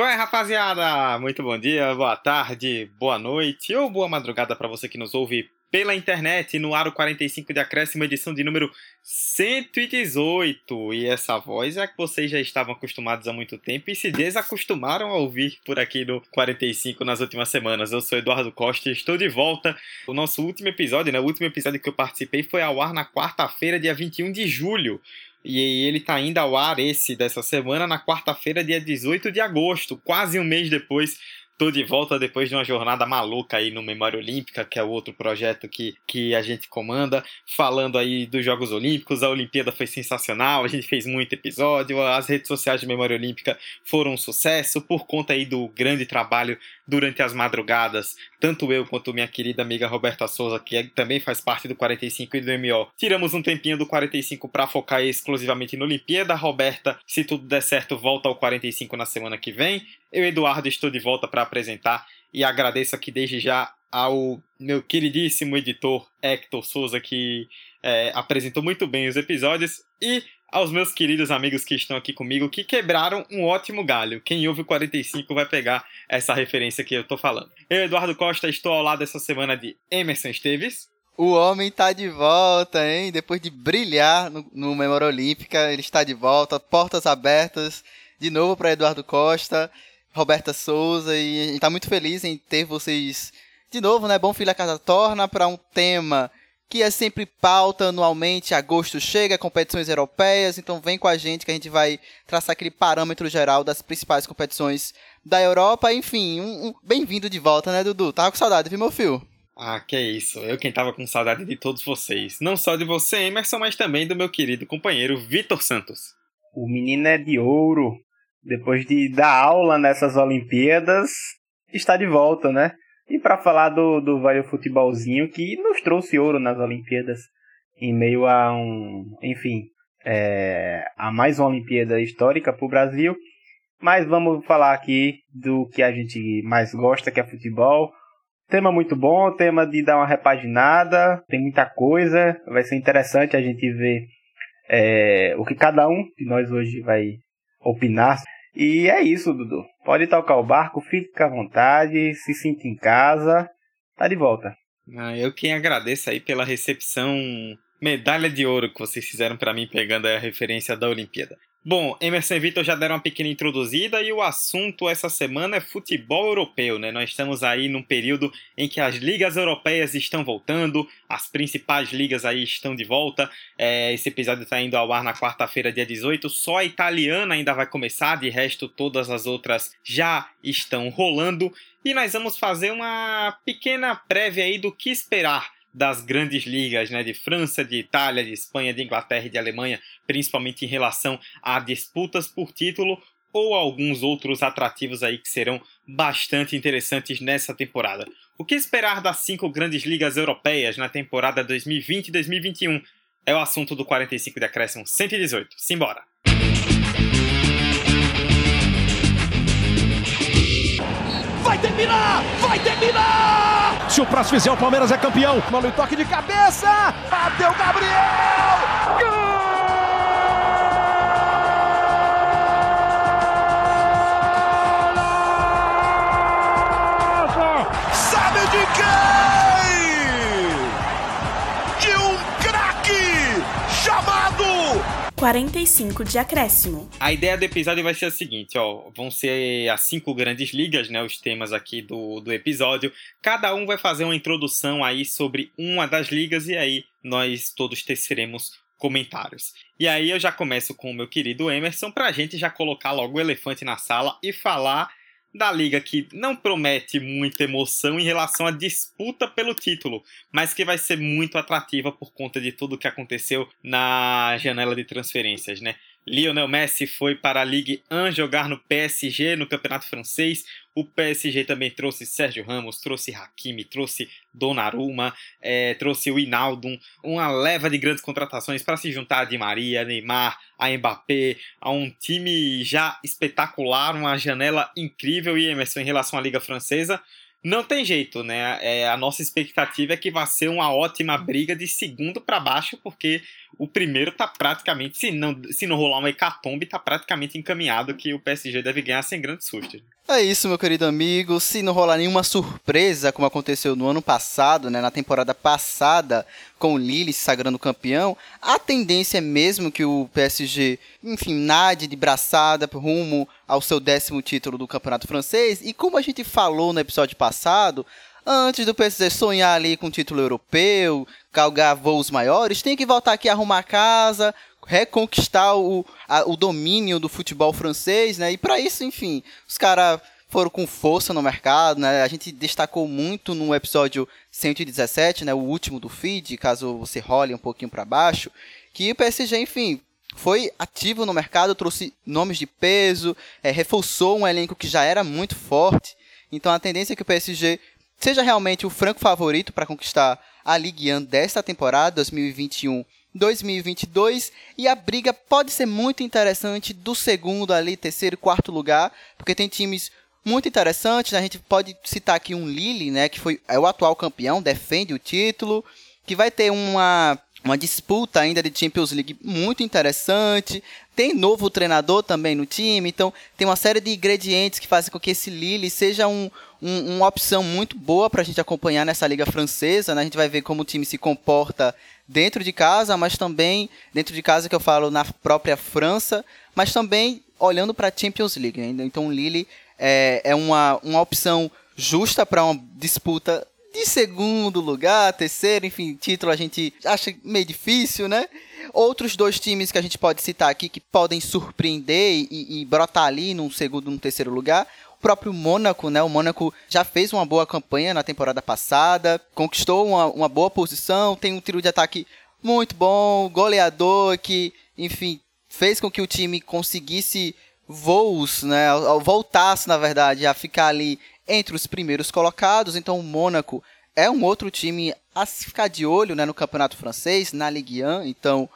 Qual é, rapaziada? Muito bom dia, boa tarde, boa noite ou boa madrugada para você que nos ouve pela internet no Aro 45 de Acréscimo, edição de número 118. E essa voz é que vocês já estavam acostumados há muito tempo e se desacostumaram a ouvir por aqui no 45 nas últimas semanas. Eu sou Eduardo Costa e estou de volta. O nosso último episódio, né? O último episódio que eu participei foi ao ar na quarta-feira, dia 21 de julho. E ele tá indo ao ar esse dessa semana na quarta-feira, dia 18 de agosto, quase um mês depois Tô de volta depois de uma jornada maluca aí no Memória Olímpica, que é o outro projeto que, que a gente comanda, falando aí dos Jogos Olímpicos. A Olimpíada foi sensacional, a gente fez muito episódio, as redes sociais de Memória Olímpica foram um sucesso por conta aí do grande trabalho durante as madrugadas. Tanto eu quanto minha querida amiga Roberta Souza, que é, também faz parte do 45 e do MO, tiramos um tempinho do 45 para focar exclusivamente na Olimpíada. Roberta, se tudo der certo, volta ao 45 na semana que vem. Eu, Eduardo, estou de volta para apresentar e agradeço aqui desde já ao meu queridíssimo editor Hector Souza, que é, apresentou muito bem os episódios, e aos meus queridos amigos que estão aqui comigo, que quebraram um ótimo galho. Quem ouve o 45 vai pegar essa referência que eu estou falando. Eu, Eduardo Costa, estou ao lado essa semana de Emerson Esteves. O homem tá de volta, hein? Depois de brilhar no, no Memória Olímpica, ele está de volta, portas abertas de novo para Eduardo Costa. Roberta Souza e a gente tá muito feliz em ter vocês de novo, né? Bom Filho a Casa Torna para um tema que é sempre pauta anualmente, agosto chega, competições europeias, então vem com a gente que a gente vai traçar aquele parâmetro geral das principais competições da Europa, enfim, um, um bem-vindo de volta, né, Dudu? Tava com saudade, viu, meu filho? Ah, que isso. Eu quem tava com saudade de todos vocês. Não só de você, Emerson, mas também do meu querido companheiro Vitor Santos. O menino é de ouro depois de dar aula nessas Olimpíadas, está de volta, né? E para falar do, do velho futebolzinho que nos trouxe ouro nas Olimpíadas, em meio a um, enfim, é, a mais uma Olimpíada histórica para o Brasil. Mas vamos falar aqui do que a gente mais gosta, que é futebol. Tema muito bom, tema de dar uma repaginada, tem muita coisa, vai ser interessante a gente ver é, o que cada um de nós hoje vai opinar. E é isso, Dudu. Pode tocar o barco, fique à vontade, se sinta em casa. Tá de volta. Ah, eu quem agradeço aí pela recepção medalha de ouro que vocês fizeram para mim pegando a referência da Olimpíada. Bom, Emerson e Vitor já deram uma pequena introduzida e o assunto essa semana é futebol europeu, né? Nós estamos aí num período em que as ligas europeias estão voltando, as principais ligas aí estão de volta. É, esse episódio está indo ao ar na quarta-feira, dia 18. Só a italiana ainda vai começar, de resto, todas as outras já estão rolando. E nós vamos fazer uma pequena prévia aí do que esperar das grandes ligas, né, de França, de Itália, de Espanha, de Inglaterra e de Alemanha, principalmente em relação a disputas por título ou alguns outros atrativos aí que serão bastante interessantes nessa temporada. O que esperar das cinco grandes ligas europeias na temporada 2020-2021 é o assunto do 45 de acréscimo 118. Simbora! Vai terminar! Vai terminar! Se o próximo fizer, o Palmeiras é campeão. Mano, toque de cabeça. Bateu Gabriel. Gol! Sabe de quem? 45 de acréscimo. A ideia do episódio vai ser a seguinte, ó, vão ser as cinco grandes ligas, né, os temas aqui do, do episódio. Cada um vai fazer uma introdução aí sobre uma das ligas e aí nós todos teceremos comentários. E aí eu já começo com o meu querido Emerson pra gente já colocar logo o elefante na sala e falar da liga que não promete muita emoção em relação à disputa pelo título, mas que vai ser muito atrativa por conta de tudo que aconteceu na janela de transferências, né? Lionel Messi foi para a Ligue 1 jogar no PSG, no Campeonato Francês. O PSG também trouxe Sérgio Ramos, trouxe Hakimi, trouxe Donnarumma, é, trouxe o Inaldo, uma leva de grandes contratações para se juntar a Di Maria, Neymar, a Mbappé, a um time já espetacular, uma janela incrível e Emerson em relação à Liga Francesa. Não tem jeito, né? É, a nossa expectativa é que vai ser uma ótima briga de segundo para baixo, porque o primeiro tá praticamente, se não, se não rolar uma hecatombe, tá praticamente encaminhado que o PSG deve ganhar sem grande susto. É isso, meu querido amigo. Se não rolar nenhuma surpresa, como aconteceu no ano passado, né, na temporada passada, com o Lille se sagrando campeão, a tendência é mesmo que o PSG, enfim, nade de braçada rumo ao seu décimo título do campeonato francês. E como a gente falou no episódio passado, antes do PSG sonhar ali com o título europeu, galgar voos maiores, tem que voltar aqui arrumar a casa, reconquistar o, a, o domínio do futebol francês, né? E para isso, enfim, os caras foram com força no mercado, né? A gente destacou muito no episódio 117, né, o último do feed, caso você role um pouquinho para baixo, que o PSG, enfim, foi ativo no mercado, trouxe nomes de peso, é, reforçou um elenco que já era muito forte. Então a tendência é que o PSG seja realmente o franco favorito para conquistar a Ligue 1 desta temporada 2021 2022 e a briga pode ser muito interessante do segundo ali, terceiro, quarto lugar, porque tem times muito interessantes, a gente pode citar aqui um Lille, né, que foi é o atual campeão, defende o título, que vai ter uma uma disputa ainda de Champions League muito interessante. Tem novo treinador também no time, então tem uma série de ingredientes que fazem com que esse Lille seja um, um, uma opção muito boa para a gente acompanhar nessa liga francesa. Né? A gente vai ver como o time se comporta dentro de casa, mas também dentro de casa que eu falo na própria França, mas também olhando para a Champions League. Né? Então o Lille é, é uma, uma opção justa para uma disputa de segundo lugar, terceiro, enfim, título a gente acha meio difícil, né? Outros dois times que a gente pode citar aqui que podem surpreender e, e brotar ali num segundo, num terceiro lugar. Próprio Mônaco, né? O Mônaco já fez uma boa campanha na temporada passada, conquistou uma, uma boa posição, tem um tiro de ataque muito bom, goleador que, enfim, fez com que o time conseguisse voos, né? Voltasse, na verdade, a ficar ali entre os primeiros colocados. Então o Mônaco é um outro time a se ficar de olho né, no campeonato francês, na Ligue 1. Então,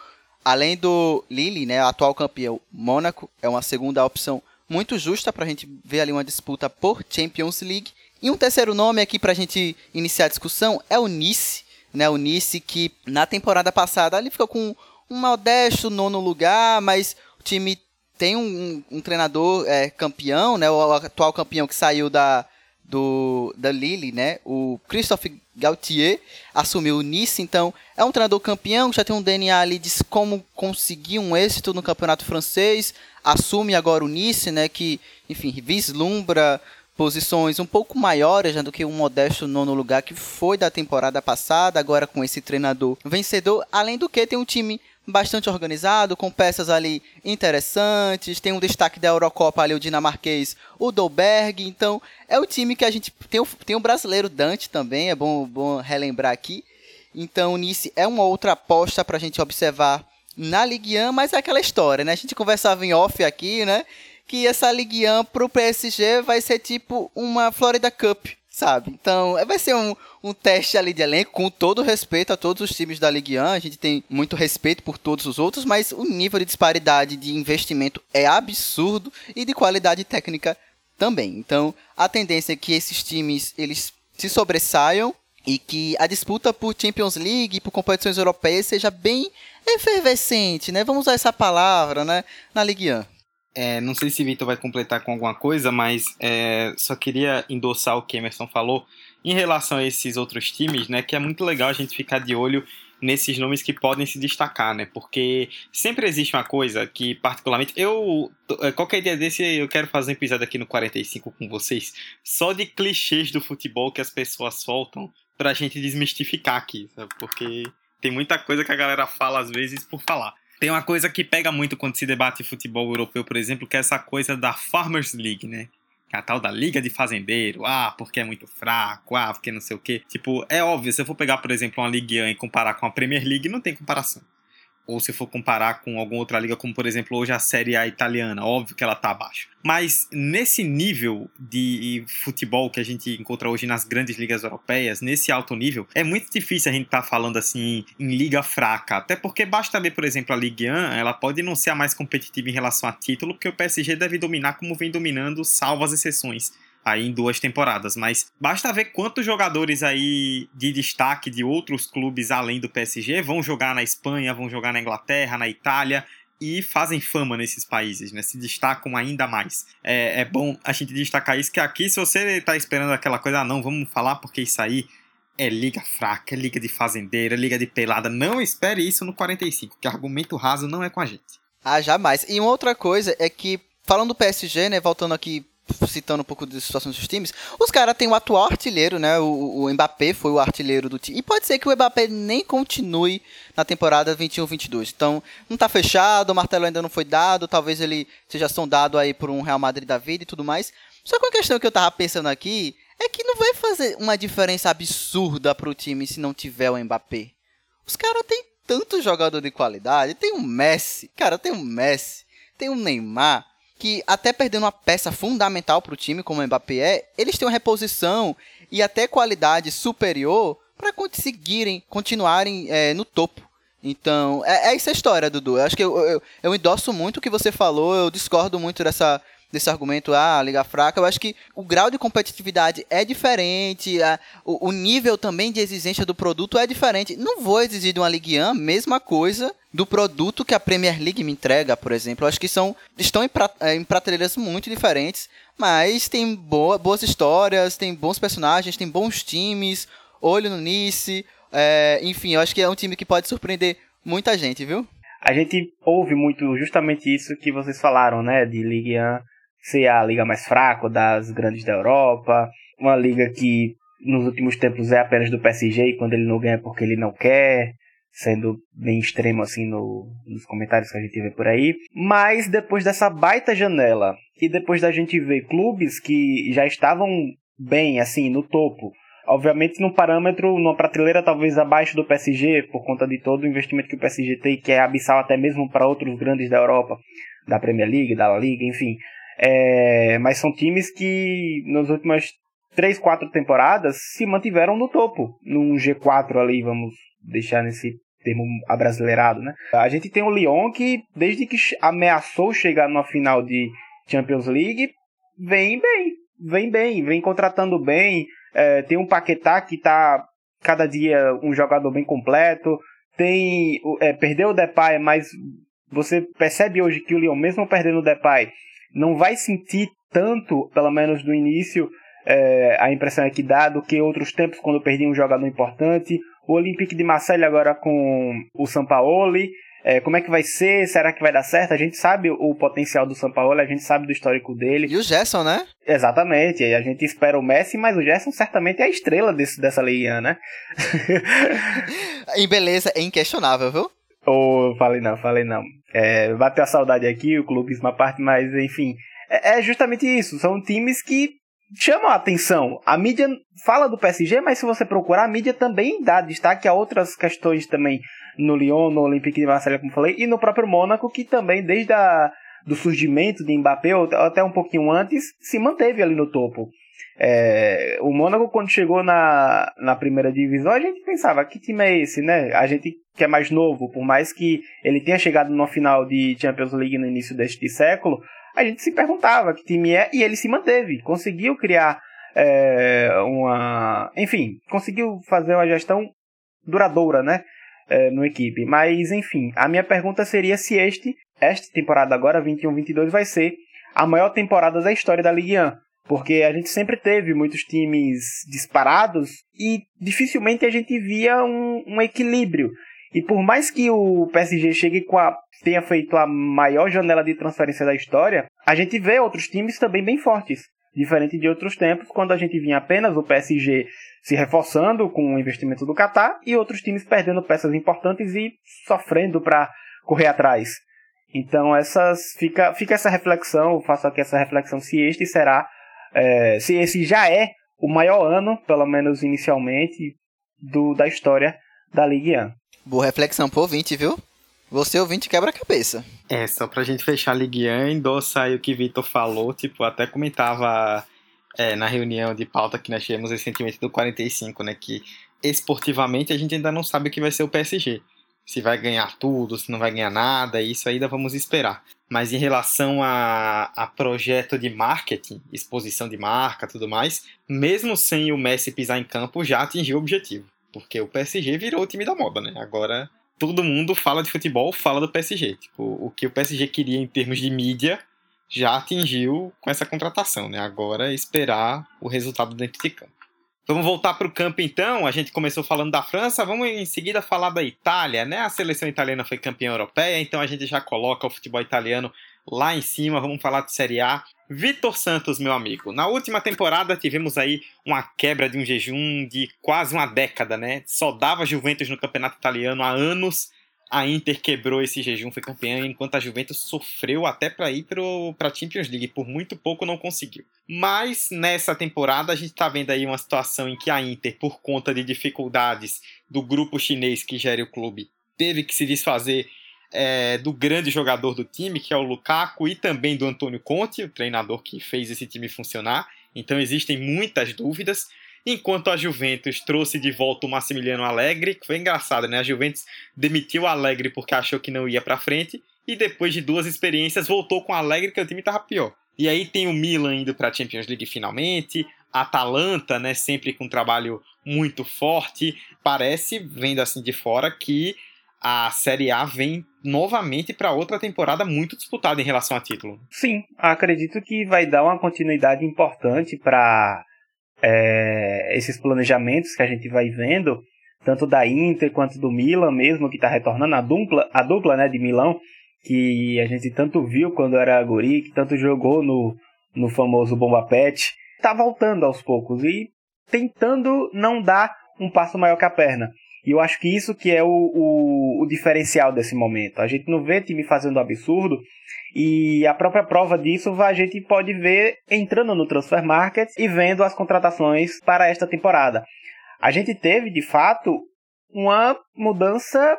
além do Lille, né, atual campeão, Mônaco é uma segunda opção muito justa para a gente ver ali uma disputa por Champions League. E um terceiro nome aqui para a gente iniciar a discussão é o Nice. Né, o Nice que na temporada passada ele ficou com um modesto nono lugar, mas o time tem um, um, treinador é, campeão, né, o atual campeão que saiu da, do, da Lille, né? O Christophe Gaultier assumiu o Nice, então é um treinador campeão, já tem um DNA ali de como conseguir um êxito no campeonato francês, assume agora o Nice, né? Que, enfim, vislumbra posições um pouco maiores né, do que um modesto nono lugar que foi da temporada passada, agora com esse treinador vencedor, além do que tem um time bastante organizado, com peças ali interessantes. Tem um destaque da Eurocopa ali, o dinamarquês, o Dolberg. Então, é o time que a gente. Tem o, tem o brasileiro Dante também, é bom, bom relembrar aqui. Então, o Nice é uma outra aposta para a gente observar na Ligue 1, mas é aquela história, né? A gente conversava em off aqui, né? Que essa Ligue 1 pro PSG vai ser tipo uma Florida Cup sabe? Então, é, vai ser um, um teste ali de elenco, com todo respeito a todos os times da Ligue 1. A gente tem muito respeito por todos os outros, mas o nível de disparidade de investimento é absurdo e de qualidade técnica também. Então, a tendência é que esses times eles se sobressaiam e que a disputa por Champions League e por competições europeias seja bem efervescente, né? Vamos usar essa palavra, né? Na Ligue 1. É, não sei se Vitor vai completar com alguma coisa, mas é, só queria endossar o que Emerson falou em relação a esses outros times, né? Que é muito legal a gente ficar de olho nesses nomes que podem se destacar, né? Porque sempre existe uma coisa que, particularmente, eu. É, qualquer dia desse eu quero fazer um episódio aqui no 45 com vocês, só de clichês do futebol que as pessoas soltam pra gente desmistificar aqui, sabe? Porque tem muita coisa que a galera fala às vezes por falar. Tem uma coisa que pega muito quando se debate futebol europeu, por exemplo, que é essa coisa da Farmers League, né? É a tal da Liga de Fazendeiro, ah, porque é muito fraco, ah, porque não sei o quê. Tipo, é óbvio, se eu for pegar, por exemplo, uma Ligue 1 e comparar com a Premier League, não tem comparação ou se for comparar com alguma outra liga, como por exemplo hoje a Série A italiana, óbvio que ela está abaixo. Mas nesse nível de futebol que a gente encontra hoje nas grandes ligas europeias, nesse alto nível, é muito difícil a gente estar tá falando assim em liga fraca. Até porque basta ver, por exemplo, a Ligue 1, ela pode não ser a mais competitiva em relação a título, porque o PSG deve dominar como vem dominando, salvo as exceções aí em duas temporadas, mas basta ver quantos jogadores aí de destaque de outros clubes além do PSG vão jogar na Espanha, vão jogar na Inglaterra, na Itália e fazem fama nesses países, né? Se destacam ainda mais. É, é bom a gente destacar isso, que aqui, se você tá esperando aquela coisa, ah, não, vamos falar porque isso aí é liga fraca, é liga de fazendeira, é liga de pelada. Não espere isso no 45, que argumento raso não é com a gente. Ah, jamais. E uma outra coisa é que, falando do PSG, né, voltando aqui citando um pouco da situação dos times, os caras têm o atual artilheiro, né? O, o Mbappé foi o artilheiro do time. E pode ser que o Mbappé nem continue na temporada 21-22. Então, não tá fechado, o martelo ainda não foi dado, talvez ele seja sondado aí por um Real Madrid da vida e tudo mais. Só que a questão que eu tava pensando aqui é que não vai fazer uma diferença absurda pro time se não tiver o Mbappé. Os caras têm tanto jogador de qualidade, tem um Messi, cara, tem um Messi, tem um Neymar, que até perdendo uma peça fundamental para o time, como o Mbappé é, eles têm uma reposição e até qualidade superior para conseguirem continuarem é, no topo. Então, é, é essa a história, Dudu. Eu acho que eu, eu, eu endosso muito o que você falou, eu discordo muito dessa desse argumento, ah, liga fraca, eu acho que o grau de competitividade é diferente, a, o, o, nível também de exigência do produto é diferente. Não vou exigir de uma Ligue 1 mesma coisa do produto que a Premier League me entrega, por exemplo. Eu acho que são estão em, pra, é, em prateleiras muito diferentes, mas tem boa, boas histórias, tem bons personagens, tem bons times, olho no Nice, é, enfim, eu acho que é um time que pode surpreender muita gente, viu? A gente ouve muito justamente isso que vocês falaram, né, de Ligue 1 ser a liga mais fraca das grandes da Europa, uma liga que nos últimos tempos é apenas do PSG e quando ele não ganha é porque ele não quer, sendo bem extremo assim no, nos comentários que a gente vê por aí. Mas depois dessa baita janela e depois da gente ver clubes que já estavam bem assim no topo, obviamente num parâmetro, numa prateleira talvez abaixo do PSG, por conta de todo o investimento que o PSG tem, que é abissal até mesmo para outros grandes da Europa, da Premier League, da La Liga, enfim. É, mas são times que nas últimas três, quatro temporadas se mantiveram no topo, num G4 ali, vamos deixar nesse termo abrasileirado, né? A gente tem o Lyon que, desde que ameaçou chegar numa final de Champions League, vem bem, vem bem, vem contratando bem. É, tem um Paquetá que tá cada dia um jogador bem completo. Tem é, perdeu o Depay, mas você percebe hoje que o Lyon, mesmo perdendo o Depay, não vai sentir tanto, pelo menos no início, é, a impressão é que dá do que outros tempos quando perdi um jogador importante. O Olympique de Marseille agora com o Sampaoli. É, como é que vai ser? Será que vai dar certo? A gente sabe o potencial do Sampaoli, a gente sabe do histórico dele. E o Gerson, né? Exatamente. A gente espera o Messi, mas o Gerson certamente é a estrela desse, dessa Liga, né? em beleza, é inquestionável, viu? Oh, falei não, falei não. É, bateu a saudade aqui, o clubismo à parte, mas enfim. É, é justamente isso. São times que chamam a atenção. A mídia fala do PSG, mas se você procurar, a mídia também dá destaque a outras questões também no Lyon, no Olympique de Marseille, como falei, e no próprio Mônaco, que também, desde a, do surgimento de Mbappé, ou até um pouquinho antes, se manteve ali no topo. É, o Mônaco, quando chegou na, na primeira divisão, a gente pensava, que time é esse, né? A gente que é mais novo, por mais que ele tenha chegado numa final de Champions League no início deste século, a gente se perguntava que time é, e ele se manteve, conseguiu criar é, uma. Enfim, conseguiu fazer uma gestão duradoura, né? É, no equipe. Mas, enfim, a minha pergunta seria se este, esta temporada agora, 21-22, vai ser a maior temporada da história da Ligue 1 porque a gente sempre teve muitos times disparados e dificilmente a gente via um, um equilíbrio. E por mais que o PSG chegue com a, tenha feito a maior janela de transferência da história, a gente vê outros times também bem fortes. Diferente de outros tempos, quando a gente vinha apenas o PSG se reforçando com o investimento do Qatar e outros times perdendo peças importantes e sofrendo para correr atrás. Então essas fica, fica essa reflexão, faço aqui essa reflexão se este será é, se esse já é o maior ano, pelo menos inicialmente, do, da história da Ligue 1. Boa reflexão pro ouvinte, viu? Você ouvinte quebra a cabeça. É, só pra gente fechar a Ligue 1, endossa aí o que Vitor falou, tipo, até comentava é, na reunião de pauta que nós tivemos recentemente do 45, né, que esportivamente a gente ainda não sabe o que vai ser o PSG. Se vai ganhar tudo, se não vai ganhar nada, isso ainda vamos esperar. Mas em relação a, a projeto de marketing, exposição de marca tudo mais, mesmo sem o Messi pisar em campo, já atingiu o objetivo. Porque o PSG virou o time da moda, né? Agora todo mundo fala de futebol, fala do PSG. Tipo, o que o PSG queria em termos de mídia já atingiu com essa contratação, né? Agora esperar o resultado dentro de campo. Vamos voltar para o campo então. A gente começou falando da França, vamos em seguida falar da Itália, né? A seleção italiana foi campeã europeia, então a gente já coloca o futebol italiano lá em cima. Vamos falar de Série A. Vitor Santos, meu amigo. Na última temporada tivemos aí uma quebra de um jejum de quase uma década, né? Só dava Juventus no campeonato italiano há anos a Inter quebrou esse jejum, foi campeã, enquanto a Juventus sofreu até para ir para a Champions League, por muito pouco não conseguiu. Mas nessa temporada a gente está vendo aí uma situação em que a Inter, por conta de dificuldades do grupo chinês que gere o clube, teve que se desfazer é, do grande jogador do time, que é o Lukaku, e também do Antônio Conte, o treinador que fez esse time funcionar. Então existem muitas dúvidas enquanto a Juventus trouxe de volta o Massimiliano Alegre, que foi engraçado, né? A Juventus demitiu o Alegre porque achou que não ia para frente e depois de duas experiências voltou com o Alegre que o time tava pior. E aí tem o Milan indo para a Champions League finalmente, a Atalanta, né, sempre com um trabalho muito forte. Parece, vendo assim de fora, que a Série A vem novamente para outra temporada muito disputada em relação a título. Sim, acredito que vai dar uma continuidade importante para é, esses planejamentos que a gente vai vendo, tanto da Inter quanto do Milan mesmo, que está retornando, a dupla, a dupla né, de Milão, que a gente tanto viu quando era guri, que tanto jogou no, no famoso Bomba Pet, está voltando aos poucos e tentando não dar um passo maior que a perna. E eu acho que isso que é o, o, o diferencial desse momento. A gente não vê time fazendo absurdo, e a própria prova disso a gente pode ver entrando no Transfer Market e vendo as contratações para esta temporada. A gente teve, de fato, uma mudança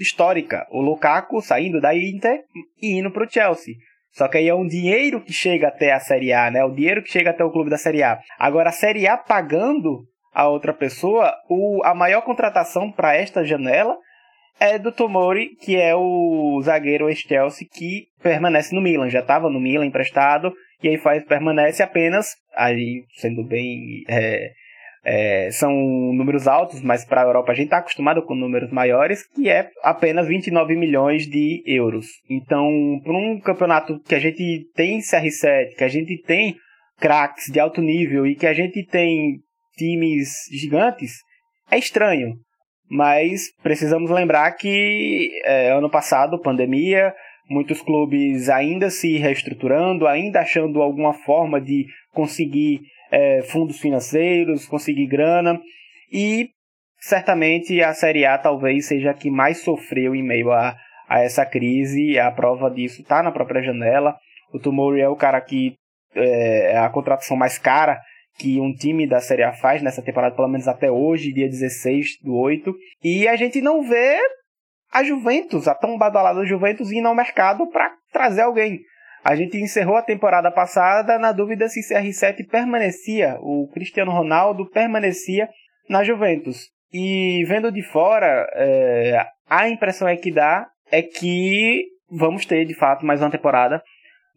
histórica. O Lukaku saindo da Inter e indo para o Chelsea. Só que aí é um dinheiro que chega até a Série A, né? O dinheiro que chega até o clube da Série A. Agora, a Série A pagando a outra pessoa, o, a maior contratação para esta janela é do Tomori, que é o zagueiro ex-Chelsea que permanece no Milan. Já estava no Milan emprestado e aí faz permanece apenas, aí sendo bem é, é, são números altos, mas para a Europa a gente está acostumado com números maiores, que é apenas 29 milhões de euros. Então, para um campeonato que a gente tem CR7, que a gente tem craques de alto nível e que a gente tem times gigantes, é estranho. Mas precisamos lembrar que é, ano passado, pandemia, muitos clubes ainda se reestruturando, ainda achando alguma forma de conseguir é, fundos financeiros, conseguir grana, e certamente a Série A talvez seja a que mais sofreu em meio a, a essa crise. A prova disso está na própria janela. O Tomori é o cara que é, é a contratação mais cara que um time da Série A faz nessa temporada, pelo menos até hoje, dia 16 do 8. E a gente não vê a Juventus, a tão badalada Juventus, indo ao mercado para trazer alguém. A gente encerrou a temporada passada na dúvida se CR7 permanecia, o Cristiano Ronaldo permanecia na Juventus. E vendo de fora, é, a impressão é que dá é que vamos ter de fato mais uma temporada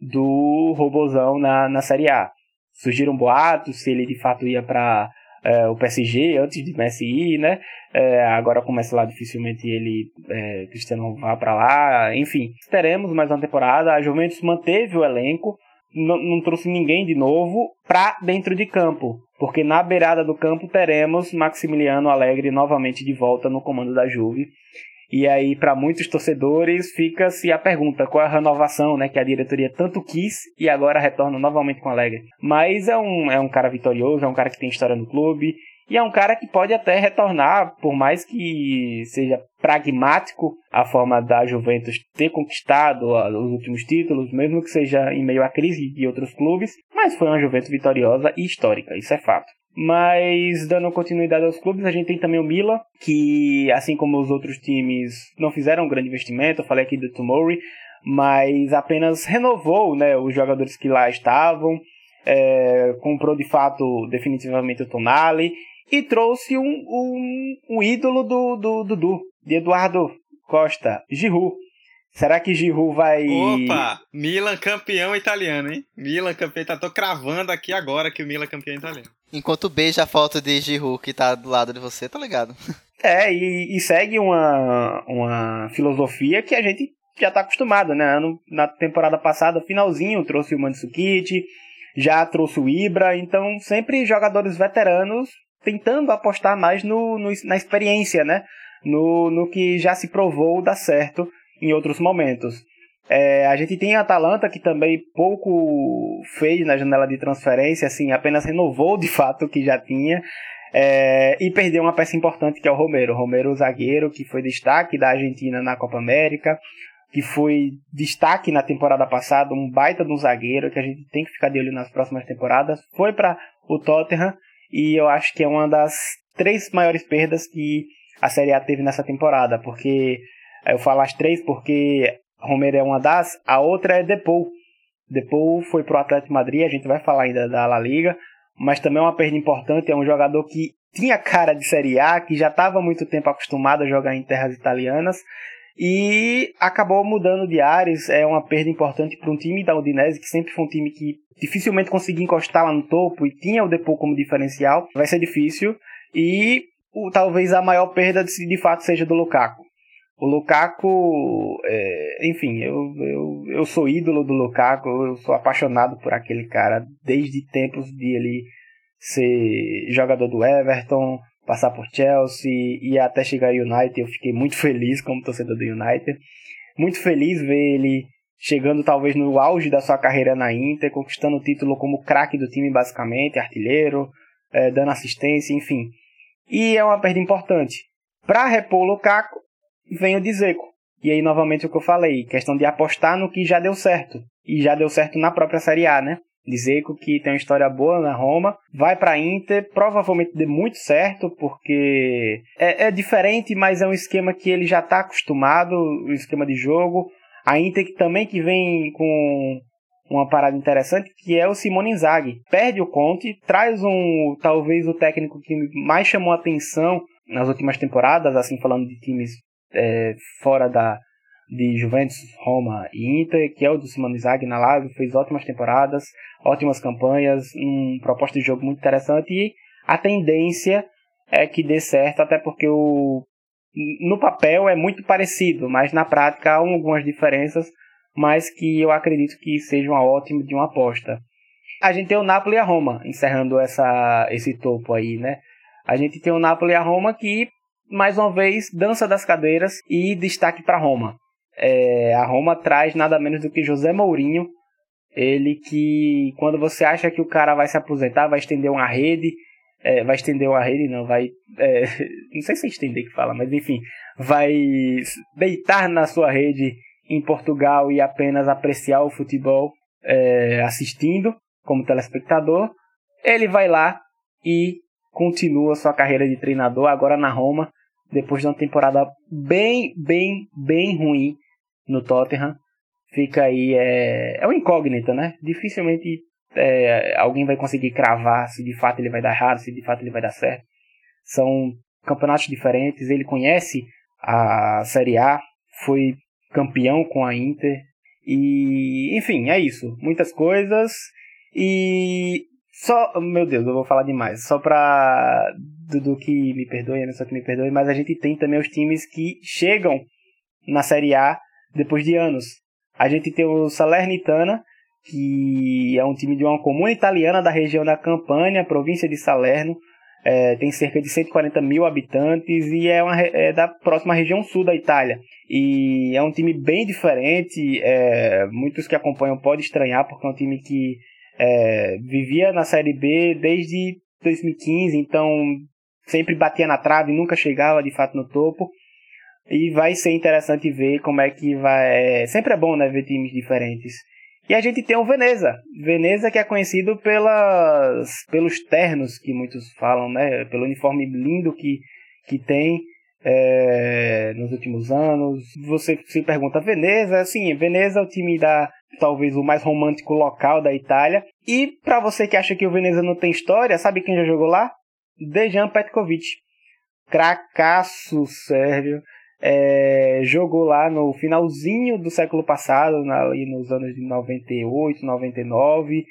do Robozão na, na Série A surgiram boatos se ele de fato ia para é, o PSG antes de Messi ir, né? É, agora começa lá dificilmente ele é, Cristiano vá para lá, enfim, teremos mais uma temporada. A Juventus manteve o elenco, não, trouxe ninguém de novo para dentro de campo, porque na beirada do campo teremos Maximiliano Alegre novamente de volta no comando da Juve. E aí, para muitos torcedores, fica-se a pergunta: qual é a renovação né, que a diretoria tanto quis e agora retorna novamente com Alegre? Mas é um, é um cara vitorioso, é um cara que tem história no clube e é um cara que pode até retornar, por mais que seja pragmático a forma da Juventus ter conquistado os últimos títulos, mesmo que seja em meio à crise de outros clubes, mas foi uma Juventus vitoriosa e histórica, isso é fato. Mas dando continuidade aos clubes, a gente tem também o Milan, que assim como os outros times não fizeram um grande investimento, eu falei aqui do Tomori, mas apenas renovou né, os jogadores que lá estavam, é, comprou de fato definitivamente o Tonali e trouxe um, um, um ídolo do, do Dudu, de Eduardo Costa, Giroud. Será que Giroud vai. Opa! Milan campeão italiano, hein? Milan campeão. Tá, tô cravando aqui agora que o Milan campeão italiano. Enquanto beija a foto de Giroud que tá do lado de você, tá ligado? É, e, e segue uma, uma filosofia que a gente já tá acostumado, né? na temporada passada, finalzinho, trouxe o Mandzukic, já trouxe o Ibra, então sempre jogadores veteranos tentando apostar mais no, no, na experiência, né? No, no que já se provou dar certo em outros momentos. É, a gente tem a Atalanta, que também pouco fez na janela de transferência, assim, apenas renovou de fato o que já tinha. É, e perdeu uma peça importante que é o Romero. O Romero, zagueiro, que foi destaque da Argentina na Copa América, que foi destaque na temporada passada, um baita de um zagueiro que a gente tem que ficar de olho nas próximas temporadas. Foi para o Tottenham e eu acho que é uma das três maiores perdas que a Série A teve nessa temporada, porque eu falo as três porque Romero é uma das, a outra é Depou. Depou foi pro Atlético Madrid, a gente vai falar ainda da La Liga, mas também é uma perda importante, é um jogador que tinha cara de Série A, que já estava muito tempo acostumado a jogar em terras italianas e acabou mudando de ares. É uma perda importante para um time da Udinese, que sempre foi um time que dificilmente conseguia encostar lá no topo e tinha o Depô como diferencial. Vai ser difícil. E o, talvez a maior perda de, de fato seja do Lukaku. O Lukaku, é, enfim, eu, eu, eu sou ídolo do Lukaku, eu sou apaixonado por aquele cara desde tempos de ele ser jogador do Everton, passar por Chelsea e até chegar ao United. Eu fiquei muito feliz como torcedor do United. Muito feliz ver ele chegando talvez no auge da sua carreira na Inter, conquistando o título como craque do time basicamente, artilheiro, é, dando assistência, enfim. E é uma perda importante. Para repor o Lukaku, vem o Dzeko. E aí, novamente, o que eu falei, questão de apostar no que já deu certo. E já deu certo na própria Série A, né? Dzeko, que tem uma história boa na Roma, vai para Inter, provavelmente dê muito certo, porque é, é, diferente, mas é um esquema que ele já está acostumado, o esquema de jogo. A Inter que também que vem com uma parada interessante, que é o Simone Inzaghi. Perde o Conte, traz um talvez o técnico que mais chamou atenção nas últimas temporadas, assim falando de times é, fora da, de Juventus, Roma e Inter, que é o do Simone Inzaghi na Lazio, fez ótimas temporadas, ótimas campanhas, um proposta de jogo muito interessante e a tendência é que dê certo, até porque o no papel é muito parecido, mas na prática há algumas diferenças, mas que eu acredito que sejam uma ótima de uma aposta. A gente tem o Napoli e a Roma, encerrando essa, esse topo aí, né? A gente tem o Napoli e a Roma que, mais uma vez, dança das cadeiras e destaque para Roma. É, a Roma traz nada menos do que José Mourinho, ele que quando você acha que o cara vai se aposentar, vai estender uma rede, é, vai estender uma rede, não, vai, é, não sei se é estender que fala, mas enfim, vai deitar na sua rede em Portugal e apenas apreciar o futebol é, assistindo como telespectador, ele vai lá e continua sua carreira de treinador agora na Roma, depois de uma temporada bem, bem, bem ruim no Tottenham. Fica aí, é, é uma incógnita, né? Dificilmente é, alguém vai conseguir cravar se de fato ele vai dar errado, se de fato ele vai dar certo. São campeonatos diferentes, ele conhece a Série A, foi campeão com a Inter, e enfim, é isso. Muitas coisas. E só, meu Deus, eu vou falar demais. Só pra Dudu que me perdoe, não só que me perdoe, mas a gente tem também os times que chegam na Série A depois de anos. A gente tem o Salernitana, que é um time de uma comuna italiana da região da Campania, província de Salerno. É, tem cerca de 140 mil habitantes e é, uma, é da próxima região sul da Itália. E é um time bem diferente. É, muitos que acompanham podem estranhar, porque é um time que é, vivia na Série B desde 2015, então sempre batia na trave, nunca chegava de fato no topo. E vai ser interessante ver como é que vai. É, sempre é bom, né, ver times diferentes. E a gente tem o Veneza. Veneza que é conhecido pelas, pelos ternos que muitos falam, né? Pelo uniforme lindo que, que tem é, nos últimos anos. Você se pergunta, Veneza? Sim, Veneza é o time da talvez o mais romântico local da Itália. E para você que acha que o Veneza não tem história, sabe quem já jogou lá? Dejan Petkovic. Cracaço sérvio. É, jogou lá no finalzinho do século passado, ali nos anos de 98, 99.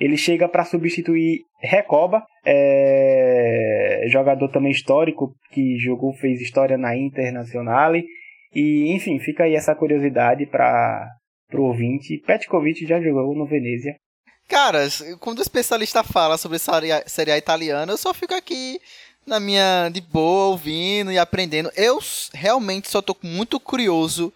Ele chega para substituir Recoba, é, jogador também histórico que jogou, fez história na Internacional. E enfim, fica aí essa curiosidade para o ouvinte. Petkovic já jogou no Venezia. Caras, quando o especialista fala sobre série A italiana, eu só fico aqui na minha de boa ouvindo e aprendendo. Eu realmente só tô muito curioso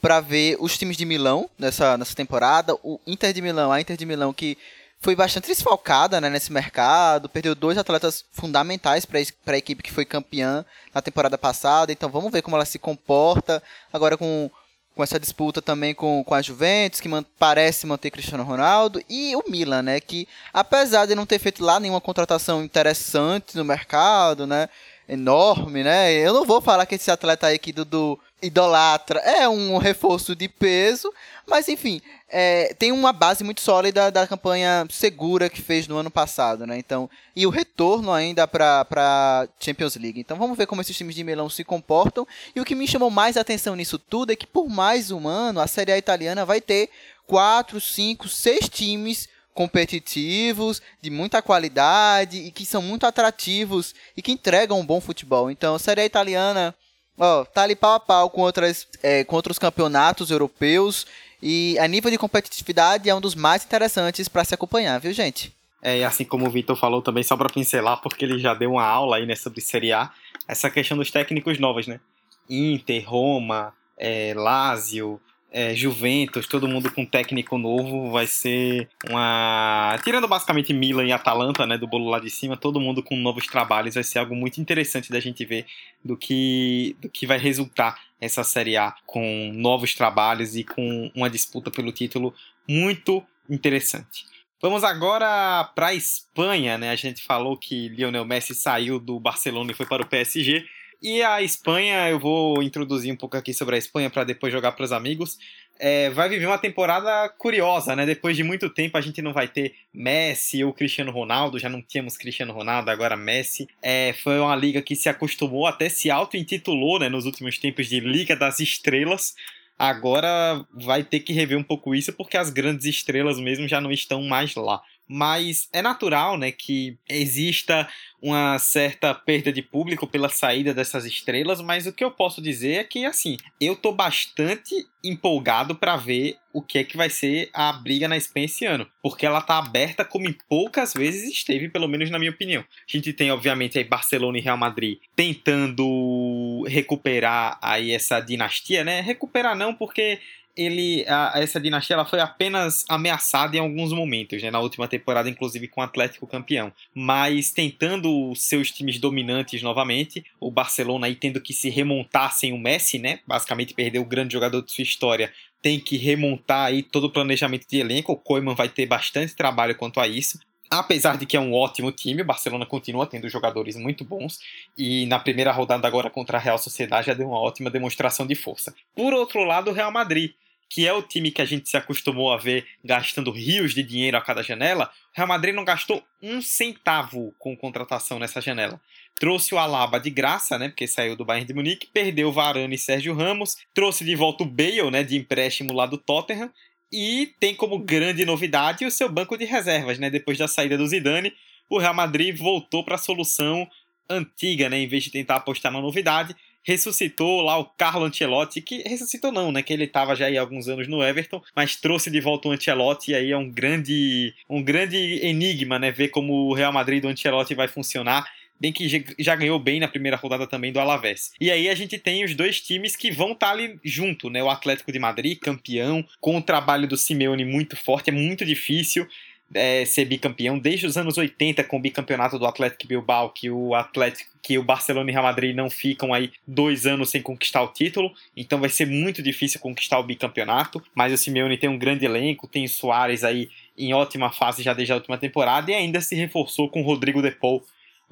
para ver os times de Milão nessa, nessa temporada, o Inter de Milão, a Inter de Milão que foi bastante desfalcada né, nesse mercado, perdeu dois atletas fundamentais para a equipe que foi campeã na temporada passada, então vamos ver como ela se comporta agora com, com essa disputa também com, com a Juventus, que man, parece manter Cristiano Ronaldo, e o Milan, né, que apesar de não ter feito lá nenhuma contratação interessante no mercado, né, enorme, né, eu não vou falar que esse atleta aí que Dudu idolatra é um reforço de peso, mas enfim, é, tem uma base muito sólida da campanha segura que fez no ano passado, né? Então, e o retorno ainda para Champions League. Então vamos ver como esses times de Milão se comportam. E o que me chamou mais atenção nisso tudo é que por mais um ano a Série A italiana vai ter quatro, cinco, seis times competitivos, de muita qualidade e que são muito atrativos e que entregam um bom futebol. Então, a Série A italiana, ó, tá ali pau a pau com, outras, é, com outros campeonatos europeus e a nível de competitividade é um dos mais interessantes para se acompanhar, viu, gente? É, e assim como o Vitor falou também, só para pincelar, porque ele já deu uma aula aí né, sobre Série A, essa questão dos técnicos novos, né? Inter, Roma, é, Lazio, é, Juventus, todo mundo com técnico novo, vai ser uma. Tirando basicamente Milan e Atalanta, né, do bolo lá de cima, todo mundo com novos trabalhos, vai ser algo muito interessante da gente ver do que, do que vai resultar essa Série A com novos trabalhos e com uma disputa pelo título muito interessante. Vamos agora para a Espanha, né? A gente falou que Lionel Messi saiu do Barcelona e foi para o PSG. E a Espanha, eu vou introduzir um pouco aqui sobre a Espanha para depois jogar para os amigos. É, vai viver uma temporada curiosa, né? Depois de muito tempo a gente não vai ter Messi ou Cristiano Ronaldo, já não tínhamos Cristiano Ronaldo, agora Messi. É, foi uma liga que se acostumou, até se auto-intitulou né, nos últimos tempos de Liga das Estrelas. Agora vai ter que rever um pouco isso porque as grandes estrelas mesmo já não estão mais lá mas é natural né, que exista uma certa perda de público pela saída dessas estrelas, mas o que eu posso dizer é que assim, eu tô bastante empolgado para ver o que é que vai ser a briga na Espanha esse ano, porque ela tá aberta como em poucas vezes esteve, pelo menos na minha opinião. A gente tem obviamente aí Barcelona e Real Madrid tentando recuperar aí essa dinastia, né? Recuperar não, porque ele a, essa dinastia ela foi apenas ameaçada em alguns momentos, né? na última temporada, inclusive com o Atlético campeão. Mas tentando seus times dominantes novamente, o Barcelona aí tendo que se remontar sem o Messi, né? Basicamente perdeu o grande jogador de sua história, tem que remontar aí todo o planejamento de elenco. O Koeman vai ter bastante trabalho quanto a isso. Apesar de que é um ótimo time, o Barcelona continua tendo jogadores muito bons e na primeira rodada agora contra a Real Sociedade já deu uma ótima demonstração de força. Por outro lado, o Real Madrid que é o time que a gente se acostumou a ver gastando rios de dinheiro a cada janela, o Real Madrid não gastou um centavo com contratação nessa janela. Trouxe o Alaba de graça, né, porque saiu do Bayern de Munique, perdeu Varane e Sérgio Ramos, trouxe de volta o Bale, né, de empréstimo lá do Tottenham, e tem como grande novidade o seu banco de reservas, né, depois da saída do Zidane, o Real Madrid voltou para a solução antiga, né, em vez de tentar apostar na novidade, ressuscitou lá o Carlo Ancelotti, que ressuscitou não, né? Que ele estava já há alguns anos no Everton, mas trouxe de volta o Ancelotti e aí é um grande, um grande enigma, né? Ver como o Real Madrid do Ancelotti vai funcionar bem que já ganhou bem na primeira rodada também do Alavés. E aí a gente tem os dois times que vão estar tá ali junto, né? O Atlético de Madrid, campeão, com o trabalho do Simeone muito forte, é muito difícil é, ser bicampeão desde os anos 80 com o bicampeonato do Atlético Bilbao, que o Atlético, que o Barcelona e Real Madrid não ficam aí dois anos sem conquistar o título, então vai ser muito difícil conquistar o bicampeonato, mas o Simeone tem um grande elenco, tem o Soares aí em ótima fase já desde a última temporada e ainda se reforçou com o Rodrigo De Paul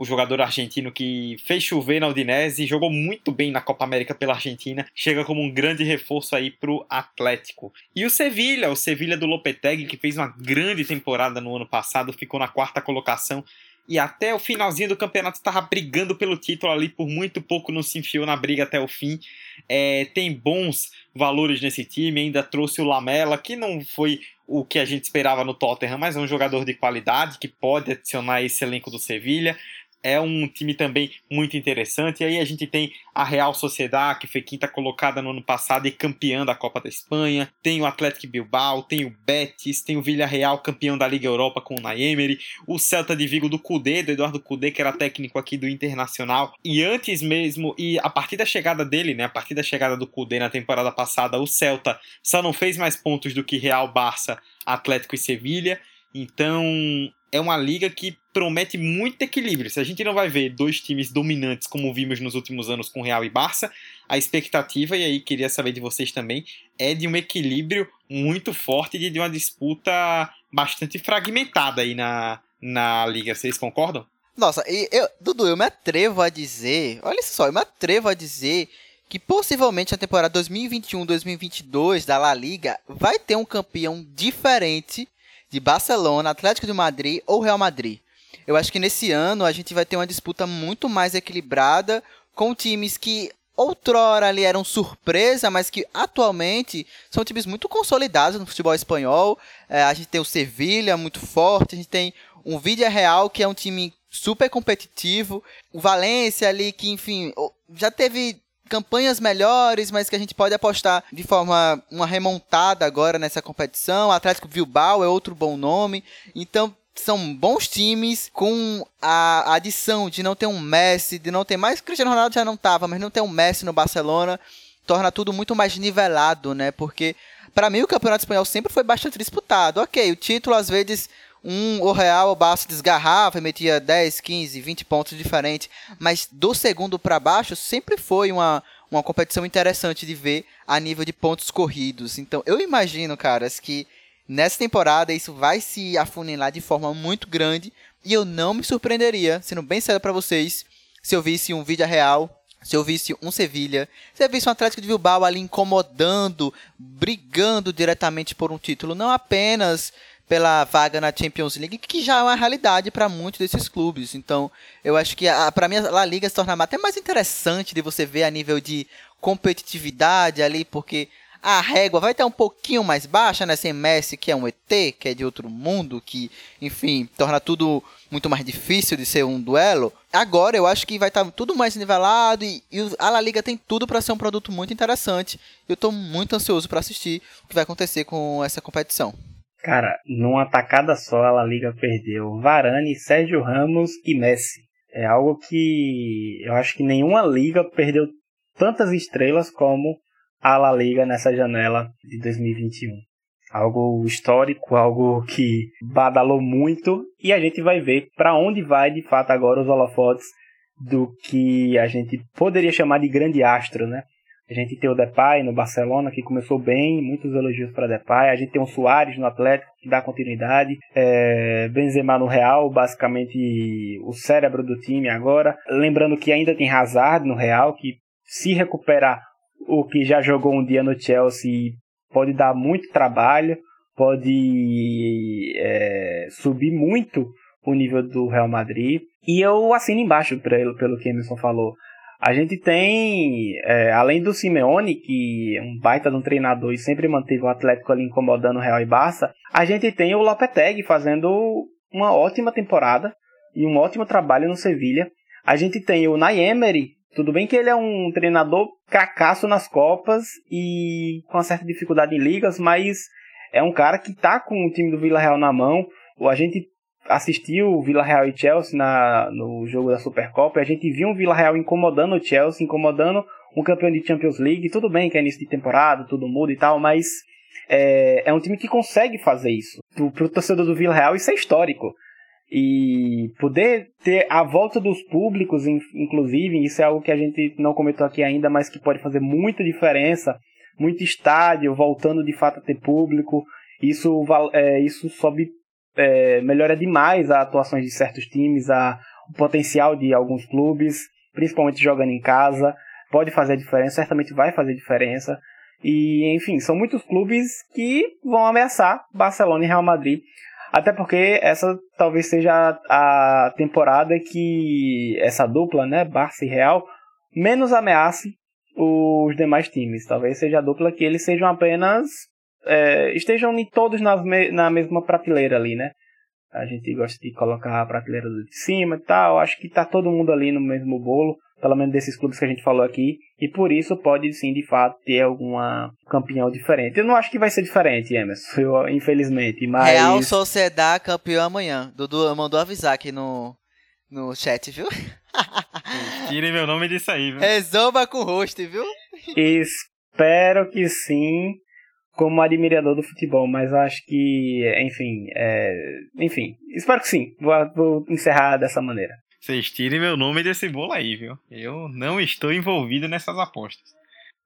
o jogador argentino que fez chover na Udinese, jogou muito bem na Copa América pela Argentina, chega como um grande reforço aí pro Atlético. E o Sevilha, o Sevilha do Lopetegui, que fez uma grande temporada no ano passado, ficou na quarta colocação e até o finalzinho do campeonato estava brigando pelo título ali, por muito pouco não se enfiou na briga até o fim. É, tem bons valores nesse time, ainda trouxe o Lamela, que não foi o que a gente esperava no Tottenham, mas é um jogador de qualidade que pode adicionar esse elenco do Sevilha é um time também muito interessante. E aí a gente tem a Real Sociedade, que foi quinta colocada no ano passado e campeã da Copa da Espanha. Tem o Atlético Bilbao, tem o Betis, tem o Villarreal, campeão da Liga Europa com o Naemery, o Celta de Vigo do Cudê, do Eduardo Cudê, que era técnico aqui do Internacional. E antes mesmo, e a partir da chegada dele, né, a partir da chegada do Cudê na temporada passada, o Celta só não fez mais pontos do que Real, Barça, Atlético e Sevilha. Então, é uma liga que promete muito equilíbrio. Se a gente não vai ver dois times dominantes como vimos nos últimos anos com Real e Barça, a expectativa, e aí queria saber de vocês também, é de um equilíbrio muito forte e de uma disputa bastante fragmentada aí na, na liga. Vocês concordam? Nossa, eu, Dudu, eu me atrevo a dizer, olha só, eu me atrevo a dizer que possivelmente a temporada 2021-2022 da La Liga vai ter um campeão diferente de Barcelona, Atlético de Madrid ou Real Madrid. Eu acho que nesse ano a gente vai ter uma disputa muito mais equilibrada com times que outrora ali eram surpresa, mas que atualmente são times muito consolidados no futebol espanhol. É, a gente tem o Sevilha muito forte, a gente tem um Vídea Real que é um time super competitivo, o Valência ali que enfim já teve campanhas melhores, mas que a gente pode apostar de forma uma remontada agora nessa competição. O Atlético Bilbao é outro bom nome. Então, são bons times com a adição de não ter um Messi, de não ter mais Cristiano Ronaldo já não tava, mas não ter um Messi no Barcelona torna tudo muito mais nivelado, né? Porque para mim o Campeonato Espanhol sempre foi bastante disputado. OK, o título às vezes um o Real o Barça desgarrava e metia 10, 15, 20 pontos diferentes, mas do segundo para baixo sempre foi uma, uma competição interessante de ver a nível de pontos corridos. Então eu imagino, caras, que nessa temporada isso vai se afunilar de forma muito grande. E eu não me surpreenderia, sendo bem sério para vocês, se eu visse um vídeo real se eu visse um Sevilha, se eu visse um Atlético de Bilbao ali incomodando, brigando diretamente por um título, não apenas pela vaga na Champions League, que já é uma realidade para muitos desses clubes. Então, eu acho que para mim a La Liga se torna até mais interessante de você ver a nível de competitividade ali, porque a régua vai estar um pouquinho mais baixa, né? Sem Messi, que é um ET, que é de outro mundo, que, enfim, torna tudo muito mais difícil de ser um duelo. Agora eu acho que vai estar tudo mais nivelado e, e a La Liga tem tudo para ser um produto muito interessante. Eu estou muito ansioso para assistir o que vai acontecer com essa competição. Cara, numa tacada só a Liga perdeu Varane, Sérgio Ramos e Messi. É algo que eu acho que nenhuma liga perdeu tantas estrelas como a La Liga nessa janela de 2021. Algo histórico, algo que badalou muito e a gente vai ver para onde vai de fato agora os holofotes do que a gente poderia chamar de grande astro, né? A gente tem o Depay no Barcelona, que começou bem, muitos elogios para Depay. A gente tem o Soares no Atlético, que dá continuidade. É, Benzema no Real, basicamente o cérebro do time agora. Lembrando que ainda tem Hazard no Real, que se recuperar o que já jogou um dia no Chelsea pode dar muito trabalho, pode é, subir muito o nível do Real Madrid. E eu assino embaixo pelo, pelo que Emerson falou. A gente tem, é, além do Simeone, que é um baita de um treinador e sempre manteve o Atlético ali incomodando o Real e Barça, a gente tem o Lopetegui fazendo uma ótima temporada e um ótimo trabalho no Sevilha. A gente tem o Naemery, tudo bem que ele é um treinador cracaço nas Copas e com uma certa dificuldade em ligas, mas é um cara que tá com o time do Vila Real na mão. A gente assistiu Vila Real e Chelsea na, no jogo da Supercopa a gente viu um Vila Real incomodando o Chelsea, incomodando um campeão de Champions League. Tudo bem que é início de temporada, tudo muda e tal, mas é, é um time que consegue fazer isso. Para o torcedor do Vila Real, isso é histórico. E poder ter a volta dos públicos, inclusive, isso é algo que a gente não comentou aqui ainda, mas que pode fazer muita diferença. Muito estádio voltando de fato a ter público. Isso, é, isso sobe é, melhora demais a atuações de certos times, a, o potencial de alguns clubes, principalmente jogando em casa. Pode fazer diferença, certamente vai fazer diferença. E, enfim, são muitos clubes que vão ameaçar Barcelona e Real Madrid. Até porque essa talvez seja a, a temporada que essa dupla, né, Barça e Real, menos ameace os demais times. Talvez seja a dupla que eles sejam apenas. É, estejam todos nas me na mesma prateleira ali, né? A gente gosta de colocar a prateleira de cima e tal. Acho que tá todo mundo ali no mesmo bolo, pelo menos desses clubes que a gente falou aqui. E por isso pode sim, de fato, ter alguma campeão diferente. Eu não acho que vai ser diferente, Emerson, eu, infelizmente. Mas... Real Sociedade campeão amanhã. Dudu mandou avisar aqui no, no chat, viu? Tirem meu nome disso aí, viu? Resolva com o host, viu? Espero que sim como admirador do futebol, mas acho que, enfim, é... enfim, espero que sim. Vou, vou encerrar dessa maneira. Vocês tirem meu nome desse bolo aí, viu? Eu não estou envolvido nessas apostas.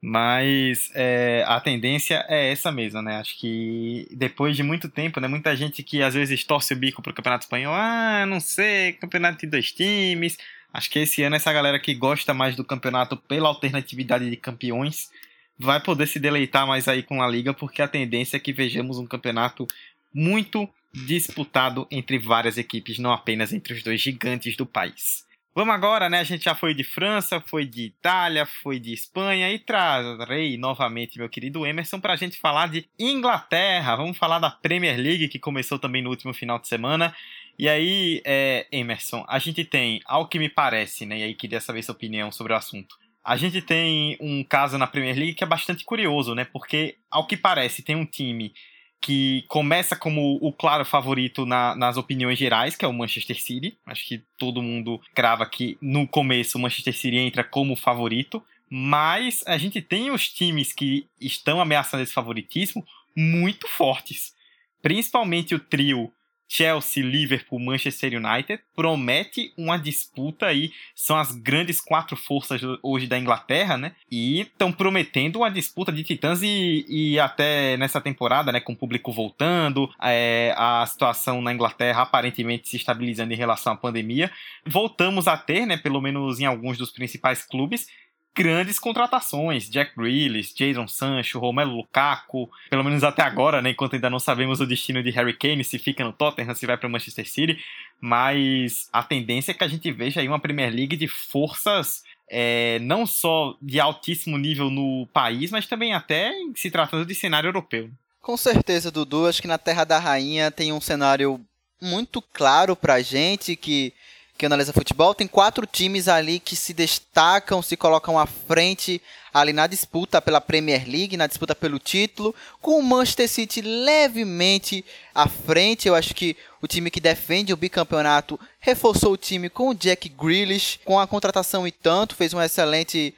Mas é, a tendência é essa mesmo, né? Acho que depois de muito tempo, né? Muita gente que às vezes torce o bico pro Campeonato Espanhol, ah, não sei, campeonato de dois times. Acho que esse ano essa galera que gosta mais do campeonato pela alternatividade de campeões vai poder se deleitar mais aí com a liga, porque a tendência é que vejamos um campeonato muito disputado entre várias equipes, não apenas entre os dois gigantes do país. Vamos agora, né? A gente já foi de França, foi de Itália, foi de Espanha e trarei novamente meu querido Emerson para a gente falar de Inglaterra. Vamos falar da Premier League que começou também no último final de semana. E aí, é, Emerson, a gente tem, ao que me parece, né? E aí queria saber sua opinião sobre o assunto. A gente tem um caso na Premier League que é bastante curioso, né? Porque, ao que parece, tem um time que começa como o claro favorito na, nas opiniões gerais, que é o Manchester City. Acho que todo mundo crava que no começo o Manchester City entra como favorito. Mas a gente tem os times que estão ameaçando esse favoritismo muito fortes. Principalmente o trio Chelsea, Liverpool, Manchester United promete uma disputa aí. São as grandes quatro forças hoje da Inglaterra, né? E estão prometendo uma disputa de titãs e, e até nessa temporada, né? Com o público voltando, é, a situação na Inglaterra aparentemente se estabilizando em relação à pandemia, voltamos a ter, né? Pelo menos em alguns dos principais clubes, grandes contratações, Jack Grealish, Jadon Sancho, Romelu Lukaku, pelo menos até agora, né, enquanto ainda não sabemos o destino de Harry Kane, se fica no Tottenham, se vai para o Manchester City, mas a tendência é que a gente veja aí uma Premier League de forças é, não só de altíssimo nível no país, mas também até se tratando de cenário europeu. Com certeza, Dudu, acho que na Terra da Rainha tem um cenário muito claro pra gente que que analisa futebol, tem quatro times ali que se destacam, se colocam à frente ali na disputa pela Premier League, na disputa pelo título, com o Manchester City levemente à frente. Eu acho que o time que defende o bicampeonato reforçou o time com o Jack Grealish, com a contratação e tanto, fez um excelente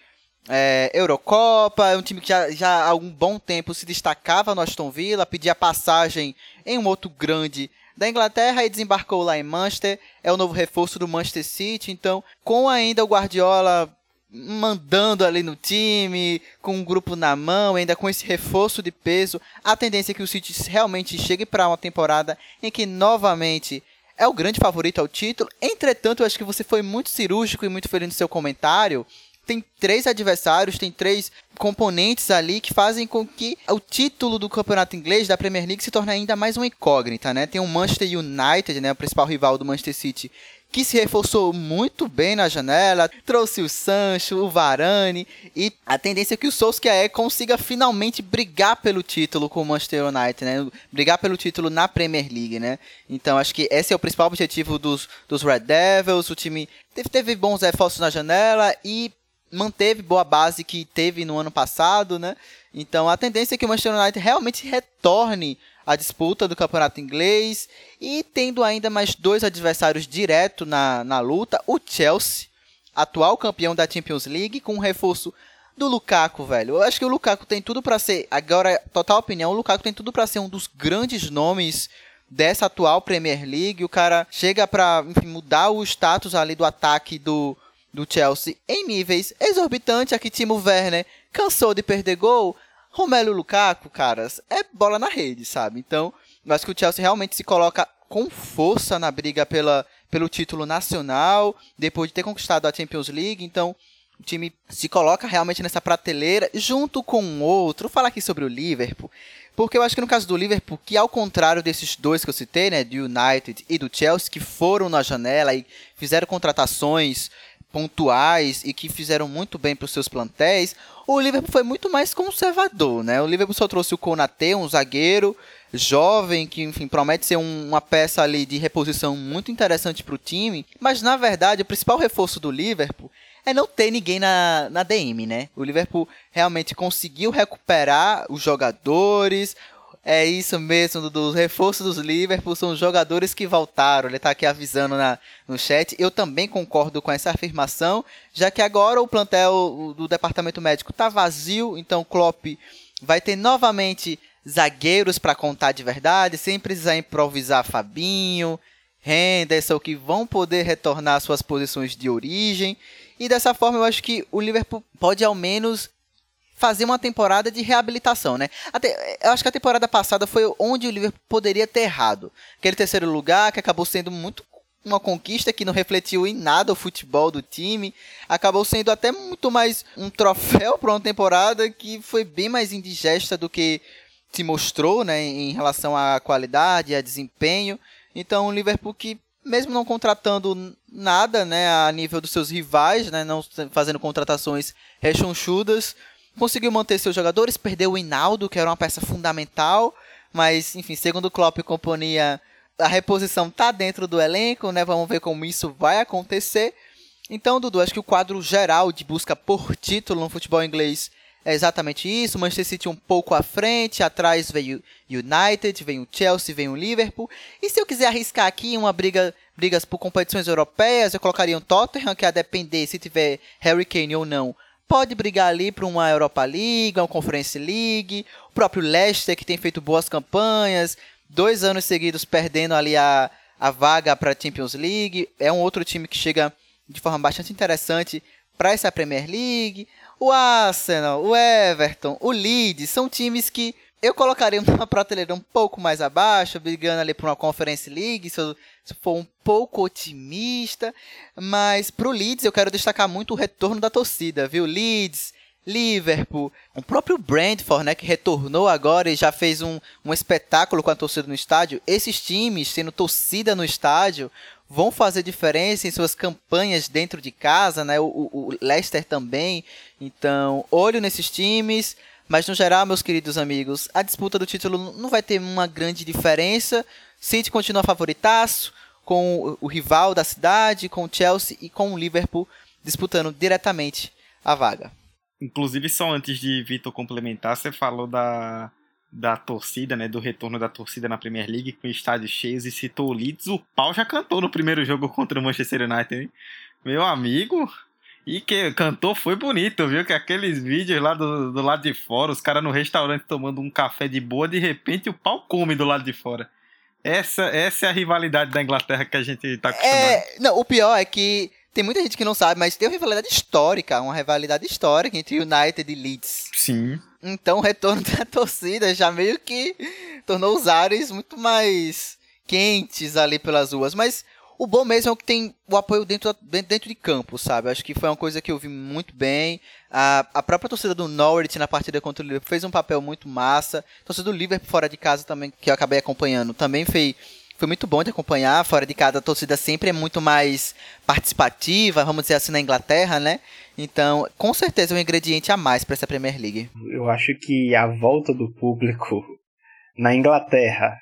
é, Eurocopa, é um time que já, já há algum bom tempo se destacava no Aston Villa, pedia passagem em um outro grande da Inglaterra e desembarcou lá em Manchester. É o novo reforço do Manchester City. Então, com ainda o Guardiola mandando ali no time, com um grupo na mão, ainda com esse reforço de peso, a tendência é que o City realmente chegue para uma temporada em que novamente é o grande favorito ao título. Entretanto, eu acho que você foi muito cirúrgico e muito feliz no seu comentário tem três adversários, tem três componentes ali que fazem com que o título do campeonato inglês da Premier League se torne ainda mais uma incógnita, né? Tem o Manchester United, né, o principal rival do Manchester City, que se reforçou muito bem na janela, trouxe o Sancho, o Varane, e a tendência é que o Solskjaer consiga finalmente brigar pelo título com o Manchester United, né? Brigar pelo título na Premier League, né? Então acho que esse é o principal objetivo dos, dos Red Devils, o time teve, teve bons reforços na janela e manteve boa base que teve no ano passado, né? Então a tendência é que o Manchester United realmente retorne à disputa do campeonato inglês e tendo ainda mais dois adversários direto na, na luta, o Chelsea, atual campeão da Champions League, com um reforço do Lukaku, velho. Eu acho que o Lukaku tem tudo para ser, agora total opinião, o Lukaku tem tudo para ser um dos grandes nomes dessa atual Premier League. O cara chega para mudar o status ali do ataque do do Chelsea em níveis exorbitantes. Aqui Timo Werner cansou de perder gol. Romelu Lukaku, caras, é bola na rede, sabe? Então, eu acho que o Chelsea realmente se coloca com força na briga pela, pelo título nacional, depois de ter conquistado a Champions League. Então, o time se coloca realmente nessa prateleira, junto com outro. Vou falar aqui sobre o Liverpool. Porque eu acho que no caso do Liverpool, que ao contrário desses dois que eu citei, né, do United e do Chelsea, que foram na janela e fizeram contratações pontuais e que fizeram muito bem para os seus plantéis, o Liverpool foi muito mais conservador, né? O Liverpool só trouxe o Konate, um zagueiro jovem que, enfim, promete ser um, uma peça ali de reposição muito interessante para o time, mas na verdade o principal reforço do Liverpool é não ter ninguém na, na DM, né? O Liverpool realmente conseguiu recuperar os jogadores, é isso mesmo, dos reforços dos Liverpool são os jogadores que voltaram. Ele está aqui avisando na, no chat. Eu também concordo com essa afirmação, já que agora o plantel do departamento médico está vazio, então Klopp vai ter novamente zagueiros para contar de verdade, sem precisar improvisar Fabinho, Henderson, que vão poder retornar às suas posições de origem. E dessa forma eu acho que o Liverpool pode ao menos fazer uma temporada de reabilitação, né? Até, eu acho que a temporada passada foi onde o Liverpool poderia ter errado. Aquele terceiro lugar que acabou sendo muito uma conquista que não refletiu em nada o futebol do time, acabou sendo até muito mais um troféu para uma temporada que foi bem mais indigesta do que se mostrou, né, em relação à qualidade, a desempenho. Então, o Liverpool que mesmo não contratando nada, né, a nível dos seus rivais, né, não fazendo contratações rechonchudas, conseguiu manter seus jogadores, perdeu o Hinaldo, que era uma peça fundamental, mas, enfim, segundo Klopp e companhia, a reposição tá dentro do elenco, né? Vamos ver como isso vai acontecer. Então, Dudu, acho que o quadro geral de busca por título no futebol inglês é exatamente isso. Manchester City um pouco à frente, atrás veio United, vem o Chelsea, vem o Liverpool. E se eu quiser arriscar aqui uma briga, brigas por competições europeias, eu colocaria o Tottenham, que a depender se tiver Harry Kane ou não, pode brigar ali para uma Europa League, uma Conference League. O próprio Leicester, que tem feito boas campanhas, dois anos seguidos perdendo ali a, a vaga para a Champions League. É um outro time que chega de forma bastante interessante para essa Premier League. O Arsenal, o Everton, o Leeds são times que eu colocaria uma prateleira um pouco mais abaixo, brigando ali por uma Conference League, se eu, se for um pouco otimista. Mas pro Leeds eu quero destacar muito o retorno da torcida, viu? Leeds, Liverpool, o próprio Brentford, né, que retornou agora e já fez um, um espetáculo com a torcida no estádio. Esses times, tendo torcida no estádio, vão fazer diferença em suas campanhas dentro de casa, né? O, o, o Leicester também. Então, olho nesses times. Mas no geral, meus queridos amigos, a disputa do título não vai ter uma grande diferença. City continua favoritaço, com o rival da cidade, com o Chelsea e com o Liverpool disputando diretamente a vaga. Inclusive, só antes de Vitor complementar, você falou da, da torcida, né? Do retorno da torcida na Premier League com estádios cheios e citou o Leeds. O pau já cantou no primeiro jogo contra o Manchester United, hein? Meu amigo, e que cantou foi bonito, viu? Que aqueles vídeos lá do, do lado de fora, os caras no restaurante tomando um café de boa, de repente o pau come do lado de fora. Essa, essa é a rivalidade da Inglaterra que a gente tá acostumado. É, não, o pior é que tem muita gente que não sabe, mas tem uma rivalidade histórica, uma rivalidade histórica entre United e Leeds. Sim. Então o retorno da torcida já meio que tornou os ares muito mais quentes ali pelas ruas. Mas o bom mesmo é o que tem o apoio dentro, dentro de campo, sabe? Acho que foi uma coisa que eu vi muito bem. A, a própria torcida do Norwich na partida contra o Liverpool fez um papel muito massa. A torcida do Liverpool fora de casa também, que eu acabei acompanhando, também foi, foi muito bom de acompanhar. Fora de casa a torcida sempre é muito mais participativa, vamos dizer assim, na Inglaterra, né? Então, com certeza é um ingrediente a mais para essa Premier League. Eu acho que a volta do público na Inglaterra,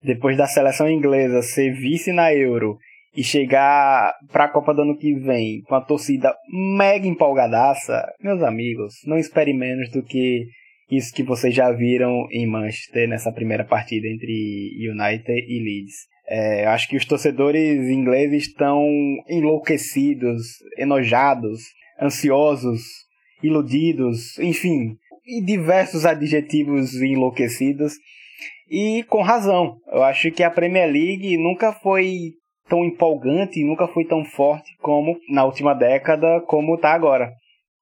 depois da seleção inglesa ser vice na Euro e chegar para a Copa do ano que vem com a torcida mega empolgadaça, meus amigos, não espere menos do que isso que vocês já viram em Manchester nessa primeira partida entre United e Leeds. É, acho que os torcedores ingleses estão enlouquecidos, enojados, ansiosos, iludidos, enfim, e diversos adjetivos enlouquecidos. E com razão. Eu acho que a Premier League nunca foi tão empolgante, nunca foi tão forte como na última década, como está agora.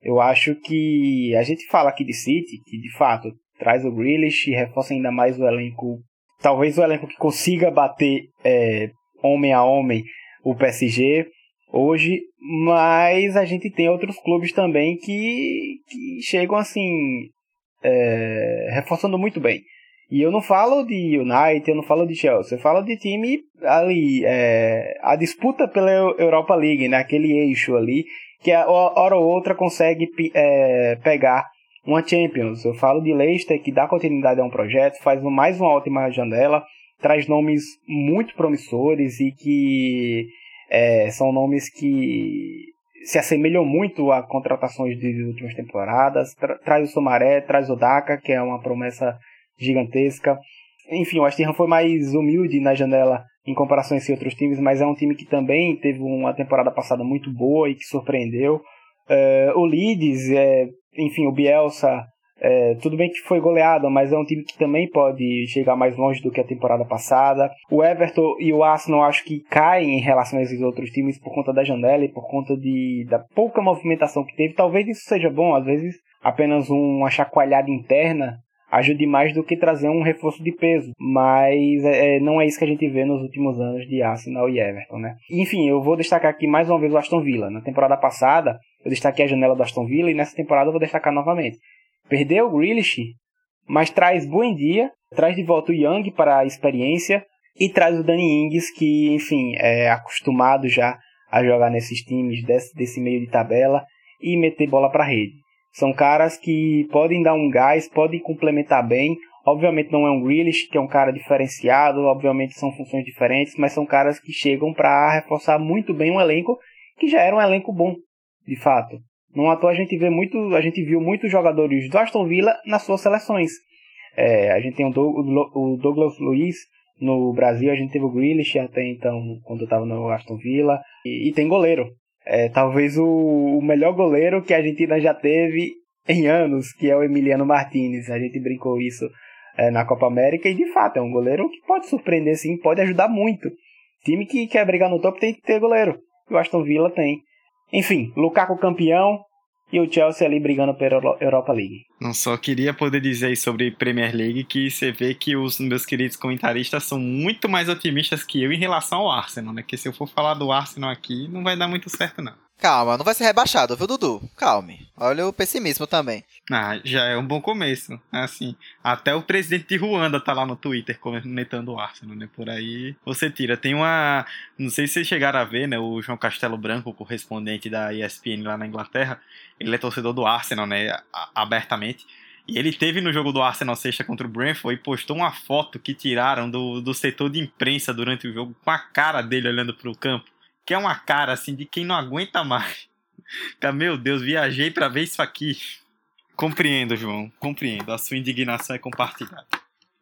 Eu acho que a gente fala aqui de City, que de fato traz o Grealish e reforça ainda mais o elenco. Talvez o elenco que consiga bater é, homem a homem o PSG hoje, mas a gente tem outros clubes também que, que chegam assim, é, reforçando muito bem. E eu não falo de United, eu não falo de Chelsea, eu falo de time ali, é, a disputa pela Europa League, né? Aquele eixo ali, que a hora ou outra consegue é, pegar uma Champions. Eu falo de Leicester, que dá continuidade a um projeto, faz mais uma ótima janela, traz nomes muito promissores e que é, são nomes que se assemelham muito a contratações de últimas temporadas. Tra traz o Somaré, traz o Daka, que é uma promessa gigantesca. Enfim, o Ham foi mais humilde na janela em comparação a outros times, mas é um time que também teve uma temporada passada muito boa e que surpreendeu. Uh, o Leeds, é, enfim, o Bielsa, é, tudo bem que foi goleado, mas é um time que também pode chegar mais longe do que a temporada passada. O Everton e o Arsenal acho que caem em relação a esses outros times por conta da janela e por conta de, da pouca movimentação que teve. Talvez isso seja bom, às vezes apenas uma chacoalhada interna ajude mais do que trazer um reforço de peso. Mas é, é, não é isso que a gente vê nos últimos anos de Arsenal e Everton, né? Enfim, eu vou destacar aqui mais uma vez o Aston Villa. Na temporada passada, eu destaquei a janela do Aston Villa e nessa temporada eu vou destacar novamente. Perdeu o Grealish, mas traz Buendia, traz de volta o Young para a experiência e traz o Danny Ings, que, enfim, é acostumado já a jogar nesses times desse, desse meio de tabela e meter bola para rede. São caras que podem dar um gás, podem complementar bem. Obviamente não é um Grealish, que é um cara diferenciado, obviamente são funções diferentes, mas são caras que chegam para reforçar muito bem um elenco que já era um elenco bom, de fato. Não à a gente vê muito, a gente viu muitos jogadores do Aston Villa nas suas seleções. É, a gente tem o, o Douglas Luiz no Brasil, a gente teve o Grealish até então, quando estava no Aston Villa, e, e tem goleiro é, talvez o, o, melhor goleiro que a Argentina já teve em anos, que é o Emiliano Martinez. A gente brincou isso é, na Copa América e de fato é um goleiro que pode surpreender sim, pode ajudar muito. Time que quer brigar no topo tem que ter goleiro. O Aston Villa tem. Enfim, Lukaku campeão, e o Chelsea ali brigando pela Europa League. Não só queria poder dizer sobre Premier League que você vê que os meus queridos comentaristas são muito mais otimistas que eu em relação ao Arsenal, né? Que se eu for falar do Arsenal aqui, não vai dar muito certo não. Calma, não vai ser rebaixado, viu, Dudu? Calme. Olha o pessimismo também. Ah, já é um bom começo. Assim, até o presidente de Ruanda tá lá no Twitter comentando o Arsenal, né? Por aí você tira. Tem uma. Não sei se vocês chegaram a ver, né? O João Castelo Branco, correspondente da ESPN lá na Inglaterra. Ele é torcedor do Arsenal, né? Abertamente. E ele teve no jogo do Arsenal sexta contra o Brentford e postou uma foto que tiraram do, do setor de imprensa durante o jogo com a cara dele olhando pro campo que é uma cara assim de quem não aguenta mais. Meu Deus, viajei para ver isso aqui. Compreendo, João, compreendo. A sua indignação é compartilhada.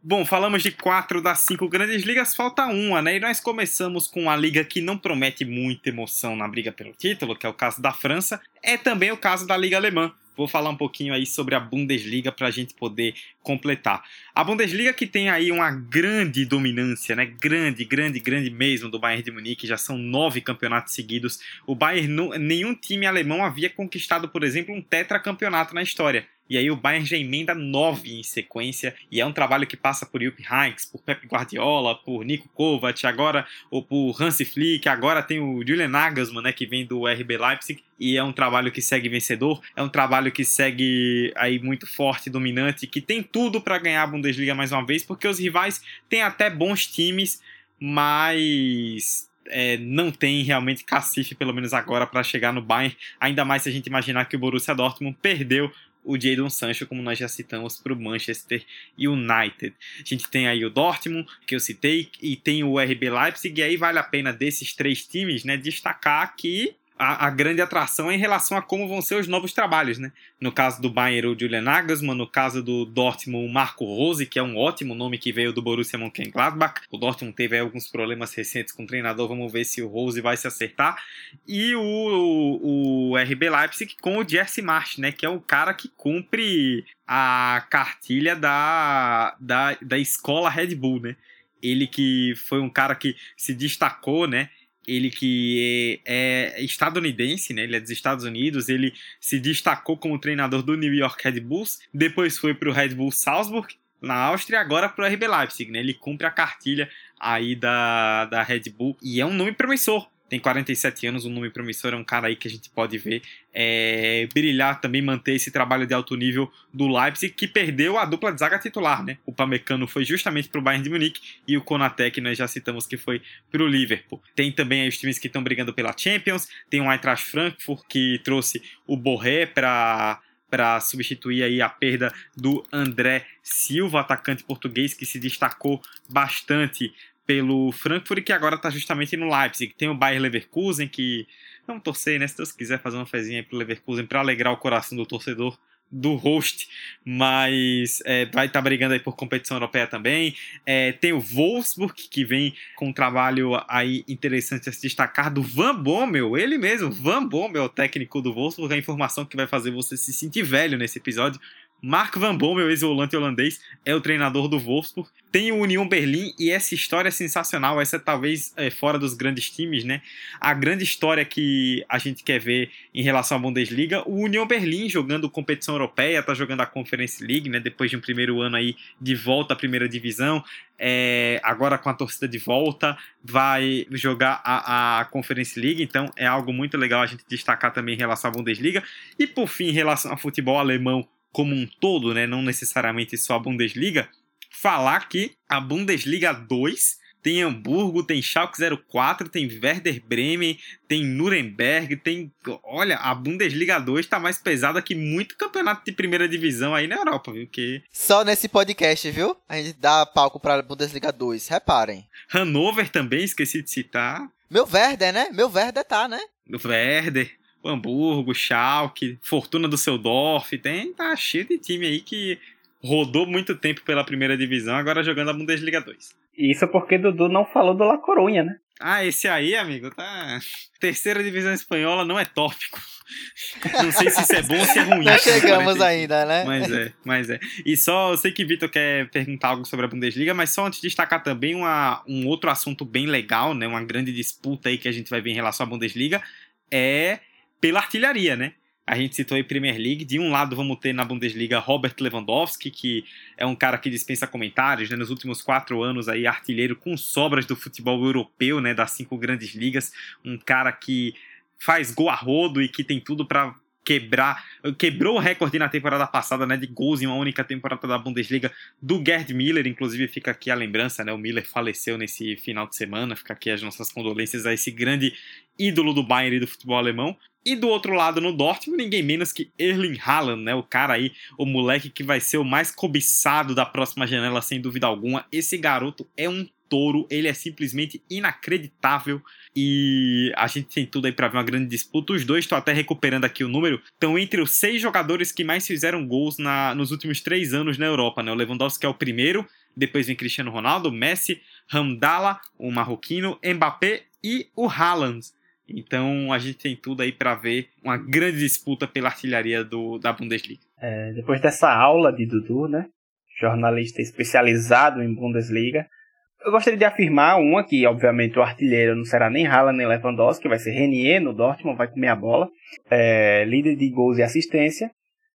Bom, falamos de quatro das cinco grandes ligas, falta uma, né? E nós começamos com a liga que não promete muita emoção na briga pelo título, que é o caso da França. É também o caso da Liga Alemã vou falar um pouquinho aí sobre a Bundesliga para a gente poder completar. A Bundesliga que tem aí uma grande dominância, né? Grande, grande, grande mesmo do Bayern de Munique. Já são nove campeonatos seguidos. O Bayern, nenhum time alemão havia conquistado, por exemplo, um tetracampeonato na história. E aí o Bayern já emenda nove em sequência, e é um trabalho que passa por Jupp Heynckes, por Pep Guardiola, por Nico Kovac, agora ou por Hansi Flick, agora tem o Julian Nagelsmann, né, que vem do RB Leipzig, e é um trabalho que segue vencedor, é um trabalho que segue aí muito forte, dominante, que tem tudo para ganhar a Bundesliga mais uma vez, porque os rivais têm até bons times, mas é, não tem realmente cacife, pelo menos agora, para chegar no Bayern. Ainda mais se a gente imaginar que o Borussia Dortmund perdeu o Jadon Sancho, como nós já citamos, para o Manchester United. A gente tem aí o Dortmund, que eu citei, e tem o RB Leipzig, e aí vale a pena desses três times né, destacar que a, a, grande atração é em relação a como vão ser os novos trabalhos, né? No caso do Bayern, o Julian Nagelsmann, no caso do Dortmund, o Marco Rose, que é um ótimo nome que veio do Borussia Mönchengladbach. O Dortmund teve alguns problemas recentes com o treinador, vamos ver se o Rose vai se acertar. E o, o, o RB Leipzig com o Jesse March, né? Que é o cara que cumpre a cartilha da, da, da escola Red Bull, né? Ele que foi um cara que se destacou, né? Ele que é, é, estadunidense, né? Ele é dos Estados Unidos, ele se destacou como treinador do New York Red Bulls, depois foi para o Red Bull Salzburg na Áustria, agora para o RB Leipzig, né? Ele cumpre a cartilha aí da, da Red Bull e é um nome promissor tem 47 anos, um nome promissor, é um cara aí que a gente pode ver é, brilhar também, manter esse trabalho de alto nível do Leipzig, que perdeu a dupla de zaga titular, né? O Pamecano foi justamente para o Bayern de Munique e o Konaté, que nós já citamos que foi para o Liverpool. Tem também aí os times que estão brigando pela Champions, tem o Eintracht Frankfurt, que trouxe o Borré para para substituir aí a perda do André Silva, atacante português que se destacou bastante pelo Frankfurt, que agora está justamente no Leipzig. Tem o Bayer Leverkusen, que vamos torcer, né? Se Deus quiser fazer uma fezinha para o Leverkusen para alegrar o coração do torcedor do host, mas é, vai estar tá brigando aí por competição europeia também. É, tem o Wolfsburg, que vem com um trabalho aí interessante a se destacar do Van Bommel, ele mesmo, Van Bommel, o técnico do Wolfsburg, a informação que vai fazer você se sentir velho nesse episódio. Mark Van Bommel, ex-volante holandês, é o treinador do Wolfsburg. Tem o União Berlim e essa história é sensacional. Essa é talvez é, fora dos grandes times, né? A grande história que a gente quer ver em relação à Bundesliga, o União Berlim jogando competição europeia, tá jogando a Conference League, né? Depois de um primeiro ano aí de volta à primeira divisão, é, agora com a torcida de volta, vai jogar a, a Conference League, então é algo muito legal a gente destacar também em relação à Bundesliga. E por fim, em relação ao futebol alemão, como um todo, né, não necessariamente só a Bundesliga, falar que a Bundesliga 2 tem Hamburgo, tem Schalke 04, tem Werder Bremen, tem Nuremberg, tem. Olha, a Bundesliga 2 tá mais pesada que muito campeonato de primeira divisão aí na Europa, viu? Que... Só nesse podcast, viu? A gente dá palco pra Bundesliga 2, reparem. Hannover também, esqueci de citar. Meu Werder, né? Meu Werder tá, né? Werder. Hamburgo, Schalke, Fortuna do Seudorf, tem, tá cheio de time aí que rodou muito tempo pela primeira divisão, agora jogando a Bundesliga 2. Isso porque Dudu não falou do La Corunha, né? Ah, esse aí, amigo, tá. Terceira divisão espanhola não é tópico. Não sei se isso é bom ou se é ruim. Não chegamos ainda, né? Mas é, mas é. E só, eu sei que Vitor quer perguntar algo sobre a Bundesliga, mas só antes de destacar também uma, um outro assunto bem legal, né? Uma grande disputa aí que a gente vai ver em relação à Bundesliga é pela artilharia, né? A gente citou aí Premier League. De um lado, vamos ter na Bundesliga Robert Lewandowski, que é um cara que dispensa comentários, né? Nos últimos quatro anos aí, artilheiro com sobras do futebol europeu, né? Das cinco grandes ligas. Um cara que faz gol a rodo e que tem tudo para quebrar, quebrou o recorde na temporada passada, né, de gols em uma única temporada da Bundesliga do Gerd Miller, inclusive fica aqui a lembrança, né, o Miller faleceu nesse final de semana, fica aqui as nossas condolências a esse grande ídolo do Bayern e do futebol alemão. E do outro lado, no Dortmund, ninguém menos que Erling Haaland, né? O cara aí, o moleque que vai ser o mais cobiçado da próxima janela, sem dúvida alguma. Esse garoto é um touro, ele é simplesmente inacreditável e a gente tem tudo aí para ver uma grande disputa. Os dois, estou até recuperando aqui o número, estão entre os seis jogadores que mais fizeram gols na, nos últimos três anos na Europa, né? O Lewandowski é o primeiro, depois vem Cristiano Ronaldo, Messi, Hamdala, o marroquino, Mbappé e o Haaland. Então a gente tem tudo aí para ver uma grande disputa pela artilharia do, da Bundesliga. É, depois dessa aula de Dudu, né? Jornalista especializado em Bundesliga. Eu gostaria de afirmar uma que, obviamente, o artilheiro não será nem Haaland nem Lewandowski, vai ser Renier no Dortmund, vai comer a bola. É, líder de gols e assistência.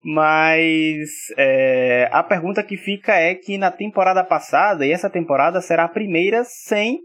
Mas é, a pergunta que fica é que na temporada passada, e essa temporada será a primeira sem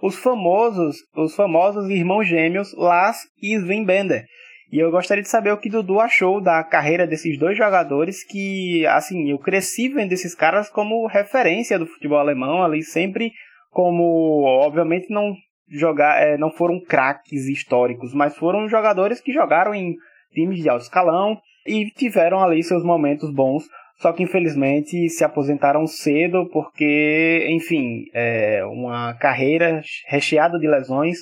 os famosos, os famosos irmãos gêmeos Lars e Sven Bender. E eu gostaria de saber o que Dudu achou da carreira desses dois jogadores que, assim, eu cresci vendo esses caras como referência do futebol alemão, ali sempre como, obviamente, não jogar, é, não foram craques históricos, mas foram jogadores que jogaram em times de alto escalão e tiveram ali seus momentos bons só que infelizmente se aposentaram cedo porque, enfim, é uma carreira recheada de lesões,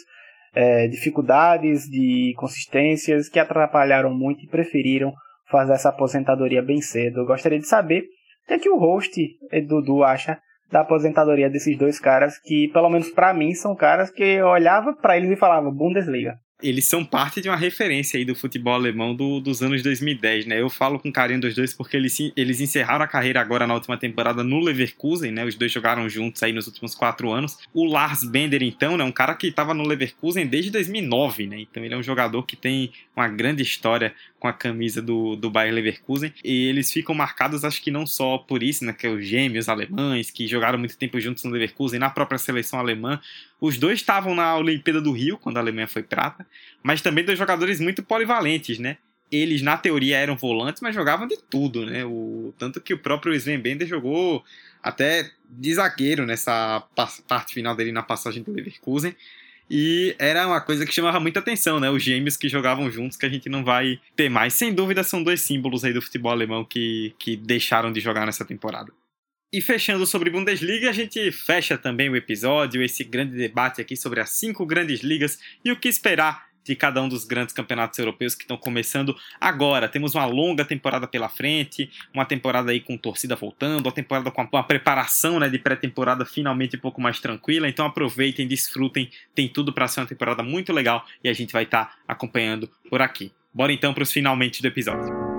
é, dificuldades de consistências que atrapalharam muito e preferiram fazer essa aposentadoria bem cedo. Eu gostaria de saber o que, é que o host Dudu acha da aposentadoria desses dois caras que, pelo menos para mim, são caras que eu olhava para eles e falava Bundesliga. Eles são parte de uma referência aí do futebol alemão do, dos anos 2010, né? Eu falo com carinho dos dois porque eles, eles encerraram a carreira agora na última temporada no Leverkusen, né? Os dois jogaram juntos aí nos últimos quatro anos. O Lars Bender, então, né? Um cara que estava no Leverkusen desde 2009, né? Então ele é um jogador que tem uma grande história com a camisa do, do Bayer Leverkusen. E eles ficam marcados, acho que não só por isso, né? Que é os gêmeos alemães que jogaram muito tempo juntos no Leverkusen, na própria seleção alemã. Os dois estavam na Olimpíada do Rio, quando a Alemanha foi prata, mas também dois jogadores muito polivalentes, né? Eles, na teoria, eram volantes, mas jogavam de tudo, né? O, tanto que o próprio Sven Bender jogou até de zagueiro nessa parte final dele na passagem do Leverkusen. E era uma coisa que chamava muita atenção, né? Os gêmeos que jogavam juntos, que a gente não vai ter mais. Sem dúvida, são dois símbolos aí do futebol alemão que, que deixaram de jogar nessa temporada. E fechando sobre Bundesliga, a gente fecha também o episódio, esse grande debate aqui sobre as cinco grandes ligas e o que esperar de cada um dos grandes campeonatos europeus que estão começando agora. Temos uma longa temporada pela frente, uma temporada aí com torcida voltando, uma temporada com uma preparação né, de pré-temporada finalmente um pouco mais tranquila. Então aproveitem, desfrutem, tem tudo para ser uma temporada muito legal e a gente vai estar tá acompanhando por aqui. Bora então para os finalmente do episódio.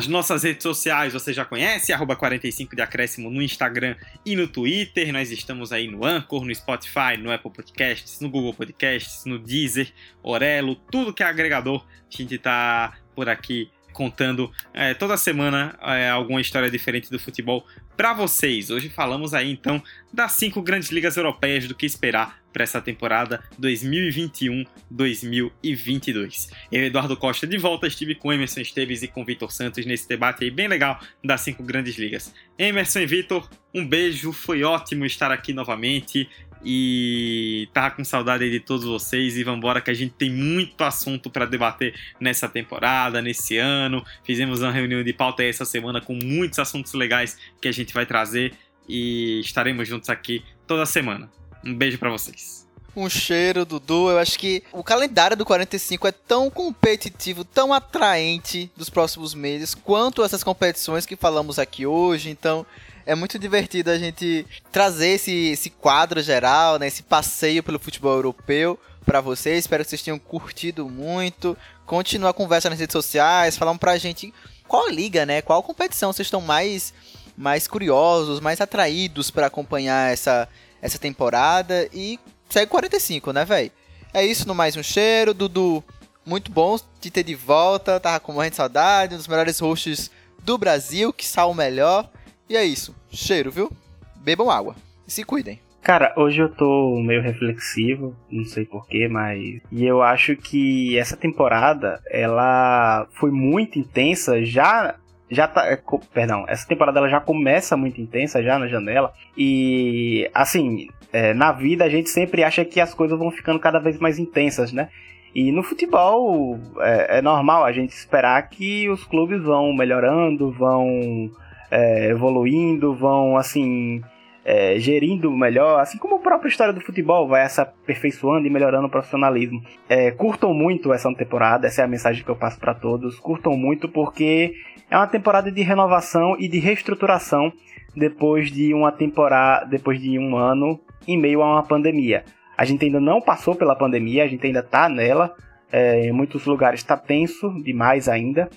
As nossas redes sociais você já conhece, arroba 45 de acréscimo no Instagram e no Twitter. Nós estamos aí no Anchor, no Spotify, no Apple Podcasts, no Google Podcasts, no Deezer, Orelo, tudo que é agregador. A gente tá por aqui contando é, toda semana é, alguma história diferente do futebol para vocês. Hoje falamos aí então das cinco grandes ligas europeias, do que esperar para essa temporada 2021-2022. Eu, Eduardo Costa, de volta, estive com Emerson Esteves e com Vitor Santos nesse debate aí bem legal das cinco grandes ligas. Emerson e Vitor, um beijo, foi ótimo estar aqui novamente e tava com saudade de todos vocês e vambora que a gente tem muito assunto para debater nessa temporada, nesse ano. Fizemos uma reunião de pauta essa semana com muitos assuntos legais que a gente vai trazer e estaremos juntos aqui toda semana. Um beijo para vocês. Um cheiro, Dudu. Eu acho que o calendário do 45 é tão competitivo, tão atraente dos próximos meses, quanto essas competições que falamos aqui hoje. Então, é muito divertido a gente trazer esse, esse quadro geral, né, esse passeio pelo futebol europeu para vocês. Espero que vocês tenham curtido muito. Continua a conversa nas redes sociais, falam pra gente qual liga, né? Qual competição vocês estão mais mais curiosos, mais atraídos para acompanhar essa essa temporada e segue 45, né, velho? É isso no mais um cheiro, Dudu. Muito bom te ter de volta, tava com muita saudade, um dos melhores hosts do Brasil, que sal o melhor. E é isso. Cheiro, viu? Bebam água. E se cuidem. Cara, hoje eu tô meio reflexivo, não sei porquê, mas. E eu acho que essa temporada, ela foi muito intensa já. Já tá. É, perdão, essa temporada ela já começa muito intensa, já na janela. E, assim, é, na vida a gente sempre acha que as coisas vão ficando cada vez mais intensas, né? E no futebol é, é normal a gente esperar que os clubes vão melhorando, vão é, evoluindo, vão assim é, gerindo melhor, assim como a própria história do futebol vai se aperfeiçoando e melhorando o profissionalismo. É, curtam muito essa temporada, essa é a mensagem que eu passo para todos. Curtam muito porque é uma temporada de renovação e de reestruturação depois de uma temporada, depois de um ano em meio a uma pandemia. A gente ainda não passou pela pandemia, a gente ainda está nela. É, em muitos lugares está tenso demais ainda.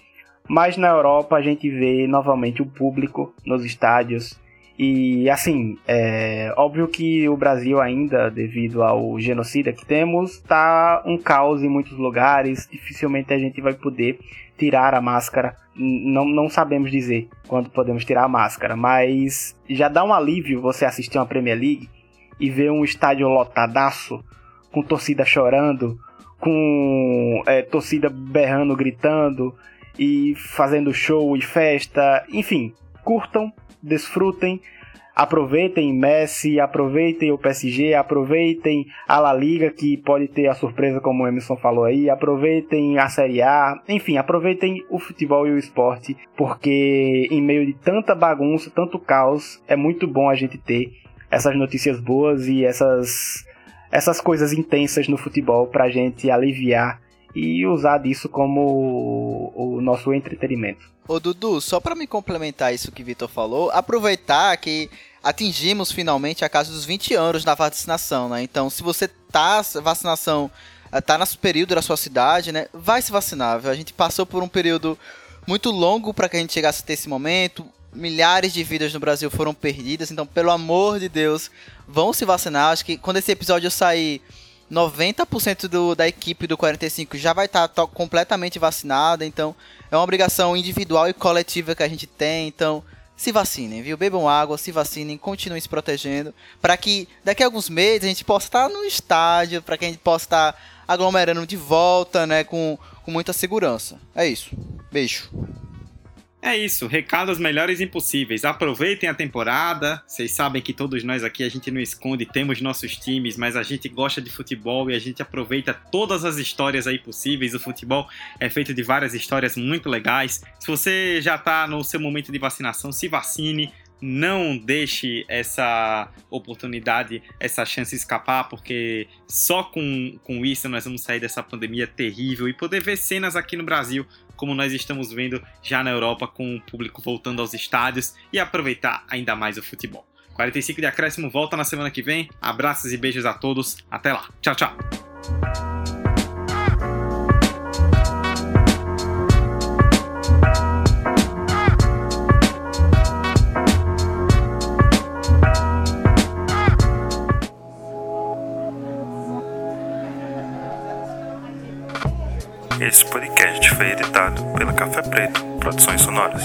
Mas na Europa a gente vê novamente o público nos estádios. E assim, é óbvio que o Brasil ainda, devido ao genocídio que temos, tá um caos em muitos lugares. Dificilmente a gente vai poder tirar a máscara. Não, não sabemos dizer quando podemos tirar a máscara, mas já dá um alívio você assistir uma Premier League e ver um estádio lotadaço, com torcida chorando, com é, torcida berrando, gritando e fazendo show e festa, enfim, curtam, desfrutem, aproveitem Messi, aproveitem o PSG, aproveitem a La Liga que pode ter a surpresa como o Emerson falou aí, aproveitem a Série A, enfim, aproveitem o futebol e o esporte, porque em meio de tanta bagunça, tanto caos, é muito bom a gente ter essas notícias boas e essas essas coisas intensas no futebol pra gente aliviar e usar disso como o, nosso entretenimento. Ô Dudu, só para me complementar isso que Vitor falou, aproveitar que atingimos finalmente a casa dos 20 anos da vacinação, né? Então, se você tá vacinação eh, tá no período da sua cidade, né? Vai se vacinar. Viu? A gente passou por um período muito longo para que a gente chegasse até esse momento. Milhares de vidas no Brasil foram perdidas, então pelo amor de Deus, vão se vacinar. Acho que quando esse episódio sair, 90% do, da equipe do 45 já vai estar tá completamente vacinada, então é uma obrigação individual e coletiva que a gente tem, então se vacinem, viu? Bebam água, se vacinem, continuem se protegendo, para que daqui a alguns meses a gente possa estar no estádio, para que a gente possa estar aglomerando de volta, né, com, com muita segurança. É isso. Beijo. É isso, recados melhores impossíveis. Aproveitem a temporada. Vocês sabem que todos nós aqui a gente não esconde, temos nossos times, mas a gente gosta de futebol e a gente aproveita todas as histórias aí possíveis. O futebol é feito de várias histórias muito legais. Se você já está no seu momento de vacinação, se vacine não deixe essa oportunidade, essa chance escapar, porque só com, com isso nós vamos sair dessa pandemia terrível e poder ver cenas aqui no Brasil, como nós estamos vendo já na Europa, com o público voltando aos estádios e aproveitar ainda mais o futebol. 45 de acréscimo volta na semana que vem. Abraços e beijos a todos. Até lá. Tchau, tchau. Esse podcast foi editado pela Café Preto Produções Sonoras.